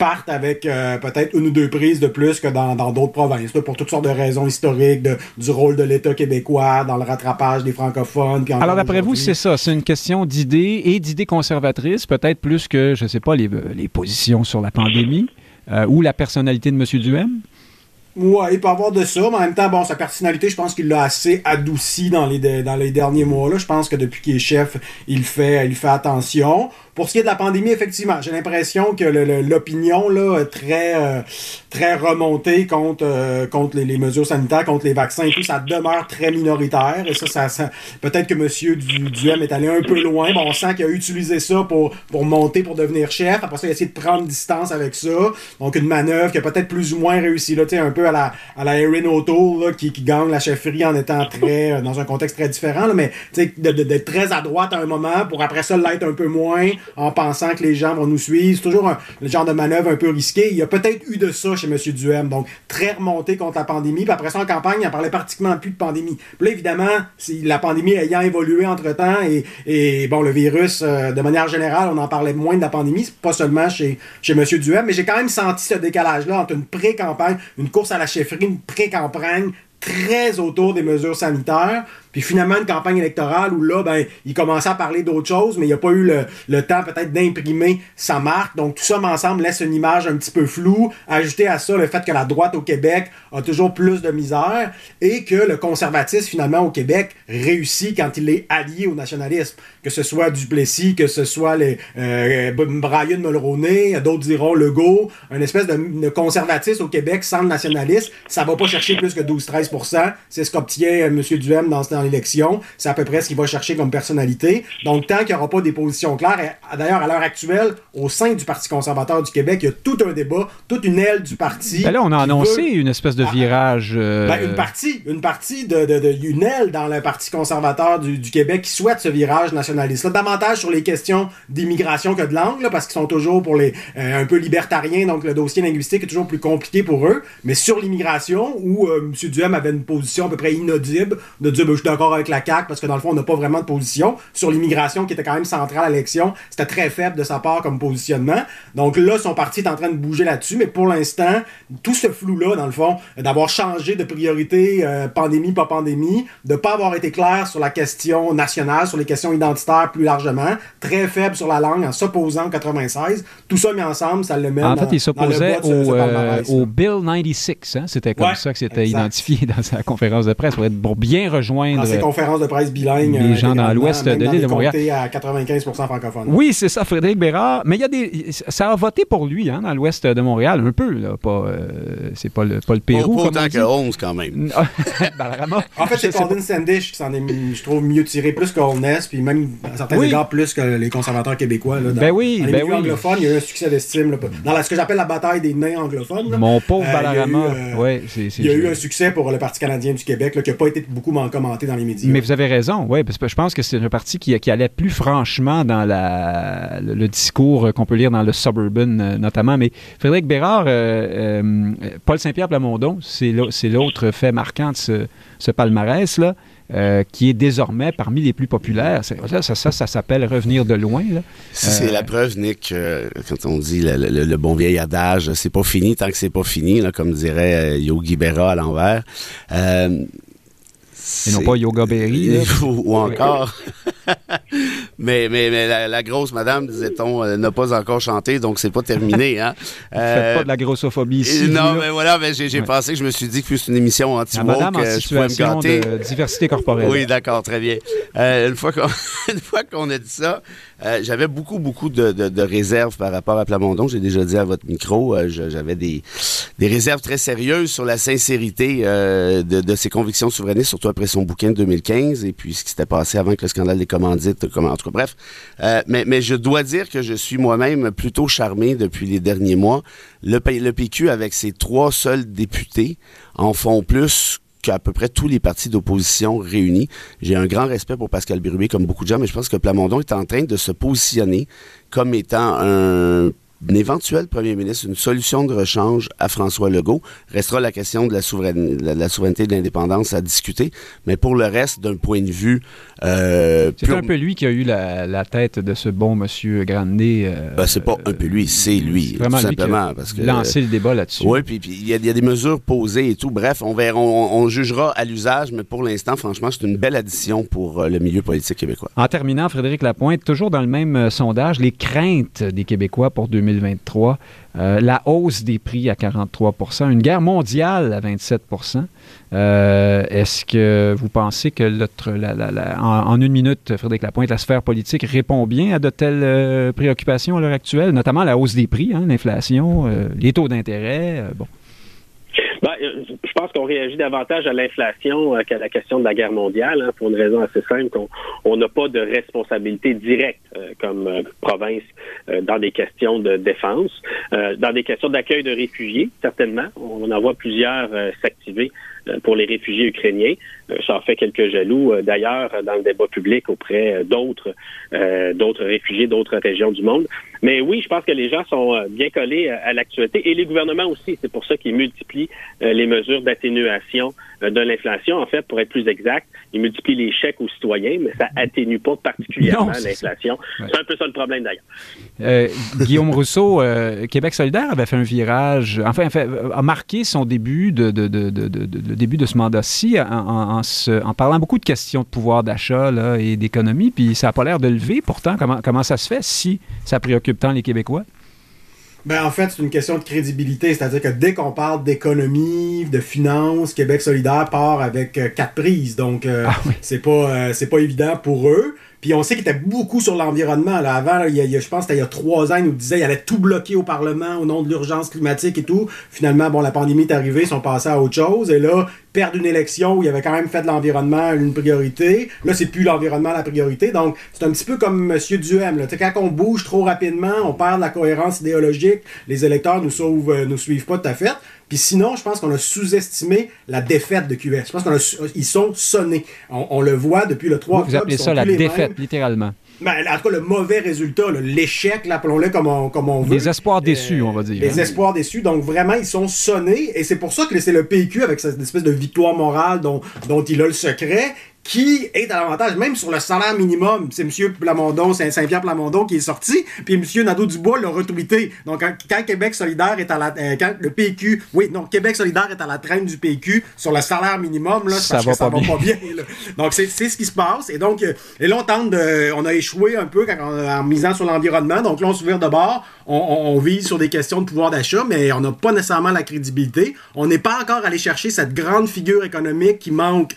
partent avec euh, peut-être une ou deux prises de plus que dans d'autres provinces, pour toutes sortes de raisons historiques, du rôle de l'État québécois dans le rattrapage des francophones. Alors, d'après vous, c'est ça, c'est une question d'idées et d'idées conservatrices, peut-être plus que, je ne sais pas, les, les, positions sur la pandémie euh, ou la personnalité de M. Duhem? Ouais, il peut avoir de ça, mais en même temps, bon, sa personnalité, je pense qu'il l'a assez adouci dans les, dans les derniers mois. Là. Je pense que depuis qu'il est chef, il fait, il fait attention. Pour ce qui est de la pandémie, effectivement, j'ai l'impression que l'opinion là très euh, très remontée contre euh, contre les, mesures sanitaires, contre les vaccins et tout, ça demeure très minoritaire. Et ça, ça, peut-être que Monsieur Duhem est allé un peu loin. Bon, on sent qu'il a utilisé ça pour pour monter, pour devenir chef. Après ça, il a essayé de prendre distance avec ça. Donc une manœuvre qui a peut-être plus ou moins réussi là, tu un peu à la à la Erin O'Toole qui, qui gagne la chefferie en étant très euh, dans un contexte très différent. Là, mais tu sais, d'être très à droite à un moment pour après ça l'être un peu moins en pensant que les gens vont nous suivre. C'est toujours un, genre de manœuvre un peu risqué. Il y a peut-être eu de ça chez M. Duhem. Donc, très remonté contre la pandémie. Puis après ça, en campagne, il en parlait pratiquement plus de pandémie. Puis là, évidemment, la pandémie ayant évolué entre-temps et, et, bon, le virus, euh, de manière générale, on en parlait moins de la pandémie. pas seulement chez, chez M. Duhem. Mais j'ai quand même senti ce décalage-là entre une pré-campagne, une course à la chefferie, une pré-campagne très autour des mesures sanitaires, puis finalement, une campagne électorale où là, ben, il commençait à parler d'autres choses, mais il n'y a pas eu le, temps peut-être d'imprimer sa marque. Donc tout ça, ensemble, laisse une image un petit peu floue. Ajouter à ça le fait que la droite au Québec a toujours plus de misère et que le conservatisme, finalement, au Québec, réussit quand il est allié au nationalisme. Que ce soit Duplessis, que ce soit les, euh, Brian Mulroney, d'autres diront Legault, une espèce de, conservatisme au Québec sans le nationalisme, ça va pas chercher plus que 12-13%. C'est ce qu'obtient euh, M. Duhem dans ce l'élection. C'est à peu près ce qu'il va chercher comme personnalité. Donc, tant qu'il n'y aura pas des positions claires, d'ailleurs, à l'heure actuelle, au sein du Parti conservateur du Québec, il y a tout un débat, toute une aile du parti. Ben là, on a annoncé une espèce de ah, virage. Euh, ben, une partie, une partie de, de, une aile dans le Parti conservateur du, Québec qui souhaite ce virage nationaliste. Là, davantage sur les questions d'immigration que de langue, parce qu'ils sont toujours pour les euh, un peu libertariens, donc le dossier linguistique est toujours plus compliqué pour eux. Mais sur l'immigration, où euh, M. Duhem avait une position à peu près inaudible de dire ben, d'accord avec la CAQ parce que dans le fond, on n'a pas vraiment de position. Sur l'immigration, qui était quand même centrale à l'élection, c'était très faible de sa part comme positionnement. Donc là, son parti est en train de bouger là-dessus, mais pour l'instant, tout ce flou-là, dans le fond, d'avoir changé de priorité, euh, pandémie, pas pandémie, de pas avoir été clair sur la question nationale, sur les questions identitaires plus largement, très faible sur la langue en s'opposant en 96, tout ça mis ensemble, ça le met En fait, il s'opposait au, euh, au, Bill 96, hein? c'était comme ça que c'était identifié dans sa conférence de presse pour, bien rejoindre dans ces conférences de presse bilingues. Les gens dans l'ouest de l'île de Montréal. à 95% francophone. Oui, c'est ça, Frédéric Bérard. Mais il y a des. Ça a voté pour lui, hein, dans l'ouest de Montréal, un peu. Là. Pas, euh, c'est pas le, pas le Pérou. Pas autant que 11 quand même. en fait, c'est Colin Sandish qui s'en est, je trouve, mieux tiré, plus que Holness, puis même à certains égards, plus que les conservateurs québécois. Là, ben oui, dans ben oui. anglophones, il y a eu un succès d'estime. Dans ce que j'appelle la bataille des nains anglophones. Mon pauvre euh, Balarama. Euh, ouais, il y a eu un succès pour le Parti canadien du Québec qui n'a pas été beaucoup commenté dans les médias. Mais vous avez raison, oui, parce que je pense que c'est un parti qui, qui, allait plus franchement dans la, le, discours qu'on peut lire dans le Suburban euh, notamment. Mais Frédéric Bérard, euh, euh, Paul Saint-Pierre Plamondon, c'est l'autre fait marquant de ce, palmarès-là. qui est désormais parmi les plus populaires. Ça, ça, ça, s'appelle revenir de loin. C'est la preuve, Nick, quand on dit le, bon vieil adage, c'est pas fini tant que c'est pas fini, là, comme dirait Yogi Berra à l'envers. Et non pas Yoga Berry. Ou, encore. mais mais, mais la, grosse madame, disait-on, euh, n'a pas encore chanté, donc c'est pas terminé. Hein? Euh, pas de la grossophobie ici. Non, mais voilà, mais j'ai pensé que je me suis dit que c'est une émission anti-woke, je pouvais me gâter. de diversité corporelle. Oui, d'accord, très bien. Euh, une fois qu'on a dit ça, euh, j'avais beaucoup, beaucoup de, de, de, réserves par rapport à Plamondon. J'ai déjà dit à votre micro, euh, j'avais des, des réserves très sérieuses sur la sincérité euh, de, de, ses convictions souverainistes, surtout après son bouquin de 2015 et puis ce qui s'était passé avant que le scandale des commandites. Comme, en tout cas, bref. mais, mais je dois dire que je suis moi-même plutôt charmé depuis les derniers mois. Le, le PQ, avec ses trois seuls députés, en font plus qu'à peu près tous les partis d'opposition réunis. J'ai un grand respect pour Pascal Birubé, comme beaucoup de gens, mais je pense que Plamondon est en train de se positionner comme étant un un éventuel premier ministre, une solution de rechange à François Legault. Restera la question de la, souveraineté, la, souveraineté de l'indépendance à discuter. Mais pour le reste, d'un point de vue... Euh, c'est un peu lui qui a eu la, tête de ce bon monsieur Grandet. Euh, ben, c'est pas un peu lui, c'est lui, tout simplement. parce que, lancé le débat là-dessus. Oui, puis il y, a des mesures posées et tout. Bref, on, verra, on, jugera à l'usage, mais pour l'instant, franchement, c'est une belle addition pour euh, le milieu politique québécois. En terminant, Frédéric Lapointe, toujours dans le même euh, sondage, les craintes des Québécois pour 2020 2023, euh, la hausse des prix à 43% une guerre mondiale à 27% euh, Est-ce que vous pensez que en, une minute, Frédéric Lapointe, la sphère politique répond bien à de telles euh, préoccupations à l'heure actuelle, notamment la hausse des prix, hein, l'inflation, les taux d'intérêt? bon. Ben, euh, je pense qu'on réagit davantage à l'inflation euh, qu'à la question de la guerre mondiale, hein, pour une raison assez simple, qu'on n'a pas de responsabilité directe euh, comme province dans des questions de défense, dans des questions d'accueil de réfugiés, certainement. On en voit plusieurs s'activer pour les réfugiés ukrainiens. Ça en fait quelques jaloux, d'ailleurs, dans le débat public auprès d'autres d'autres réfugiés d'autres régions du monde. Mais oui, je pense que les gens sont euh, bien collés à, l'actualité et les gouvernements aussi. C'est pour ça qu'ils multiplient euh, les mesures d'atténuation euh, de l'inflation. En fait, pour être plus exact, ils multiplient les chèques aux citoyens, mais ça atténue pas particulièrement l'inflation. C'est un peu ça le problème d'ailleurs. Guillaume Rousseau, Québec solidaire avait fait un virage, enfin, a marqué son début de, de, de, de début de ce mandat-ci en, en, parlant beaucoup de questions de pouvoir d'achat et d'économie, puis ça n'a pas l'air de lever. Pourtant, comment, comment ça se fait si ça préoccupe tant les Québécois? Ben, en fait, c'est une question de crédibilité. C'est-à-dire que dès qu'on parle d'économie, de finances, Québec solidaire part avec euh, quatre prises. Donc, euh, ah c'est pas, euh, c'est pas évident pour eux. Puis on sait qu'il était beaucoup sur l'environnement. Là. Avant, il y a, je pense qu'il y a trois ans, il nous disait qu'il allait tout bloquer au Parlement au nom de l'urgence climatique et tout. Finalement, bon, la pandémie est arrivée, ils sont passés à autre chose. Et là, perdre une élection où il avait quand même fait de l'environnement une priorité. Là, c'est plus l'environnement la priorité. Donc, c'est un petit peu comme M. Duhem. Là. Quand on bouge trop rapidement, on perd la cohérence idéologique. Les électeurs nous, sauvent, euh, nous suivent pas tout à fait. Puis sinon, je pense qu'on a sous-estimé la défaite de QS. Je pense qu'ils sont sonnés. On, le voit depuis le 3 octobre. Vous appelez ça la défaite, littéralement. Ben, en tout cas, le mauvais résultat, l'échec, appelons-le comme on, comme on veut. Les espoirs déçus, on va dire. Les hein. espoirs déçus. Donc, vraiment, ils sont sonnés. Et c'est pour ça que c'est le PQ, avec cette espèce de victoire morale dont, dont il a le secret, qui est à l'avantage, même sur le salaire minimum. C'est M. Plamondon, c'est Saint-Pierre Plamondon qui est sorti, puis M. Nadeau-Dubois l'a retweeté. Donc, quand, Québec solidaire est à la... Euh, quand le PQ... Oui, non, Québec solidaire est à la traîne du PQ sur le salaire minimum, là, ça, va, ça pas va pas bien. Donc, c'est ce qui se passe. Et donc, euh, et là, on tente de... On a échoué un peu en misant sur l'environnement. Donc là, on se de bord. On, on, vise sur des questions de pouvoir d'achat, mais on n'a pas nécessairement la crédibilité. On n'est pas encore allé chercher cette grande figure économique qui manque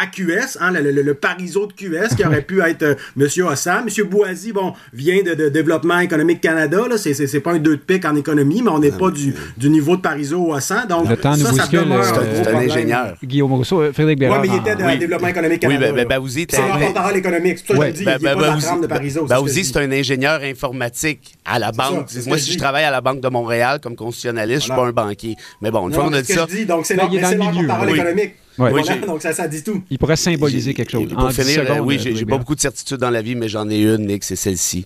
à QS, hein, le, le, pariso de QS, qui aurait pu être euh, M. Ossan. M. Boisy, bon, vient de, Développement économique Canada. Là, c'est, c'est, pas un deux de pique en économie, mais on n'est pas du, du, niveau de pariso Ossan. Donc, le temps ça, ça demeure C'est un, ingénieur. Guillaume Rousseau, euh, Frédéric Bérard. Oui, mais il était de Développement économique Canada. Oui, ben, ben Baouzi C'est un porte économique. C'est pour ça que je dis, ben, il n'est pas la trame de pariso. Baouzi, c'est un ingénieur informatique à la banque. Moi, si je travaille à la Banque de Montréal comme constitutionnaliste, je suis pas un banquier. Mais bon, une fois qu'on a dit ça... Donc, c'est porte-parole économique. Ouais. donc ça, ça dit tout. Il pourrait symboliser quelque chose. Pour finir, euh, oui, j'ai pas beaucoup de certitudes dans la vie, mais j'en ai une, Nick, c'est celle-ci.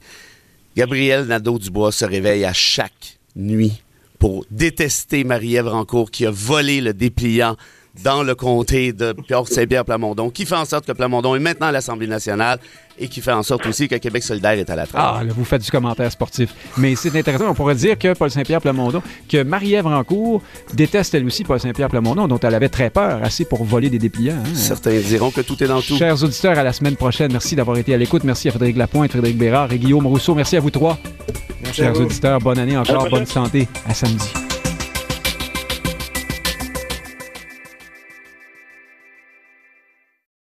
Gabriel Nadeau-Dubois se réveille à chaque nuit pour détester Marie-Ève Rancourt qui a volé le dépliant dans le comté de Port-Saint-Pierre-Plamondon, qui fait en sorte que Plamondon est maintenant à l'Assemblée nationale et qui fait en sorte aussi que Québec solidaire est à la trappe. Ah, là, vous faites du commentaire sportif. Mais c'est intéressant, on pourrait dire que Paul Saint-Pierre Plamondon, que Marie-Ève Rancourt déteste elle aussi Paul Saint-Pierre Plamondon, dont elle avait très peur, assez pour voler des dépliants. Hein. Certains diront que tout est dans tout. Chers auditeurs, à la semaine prochaine. Merci d'avoir été à l'écoute. Merci à Frédéric Lapointe, Frédéric Bérard et Guillaume Rousseau. Merci à vous trois. Chers auditeurs, bonne année encore, bonne santé. À samedi.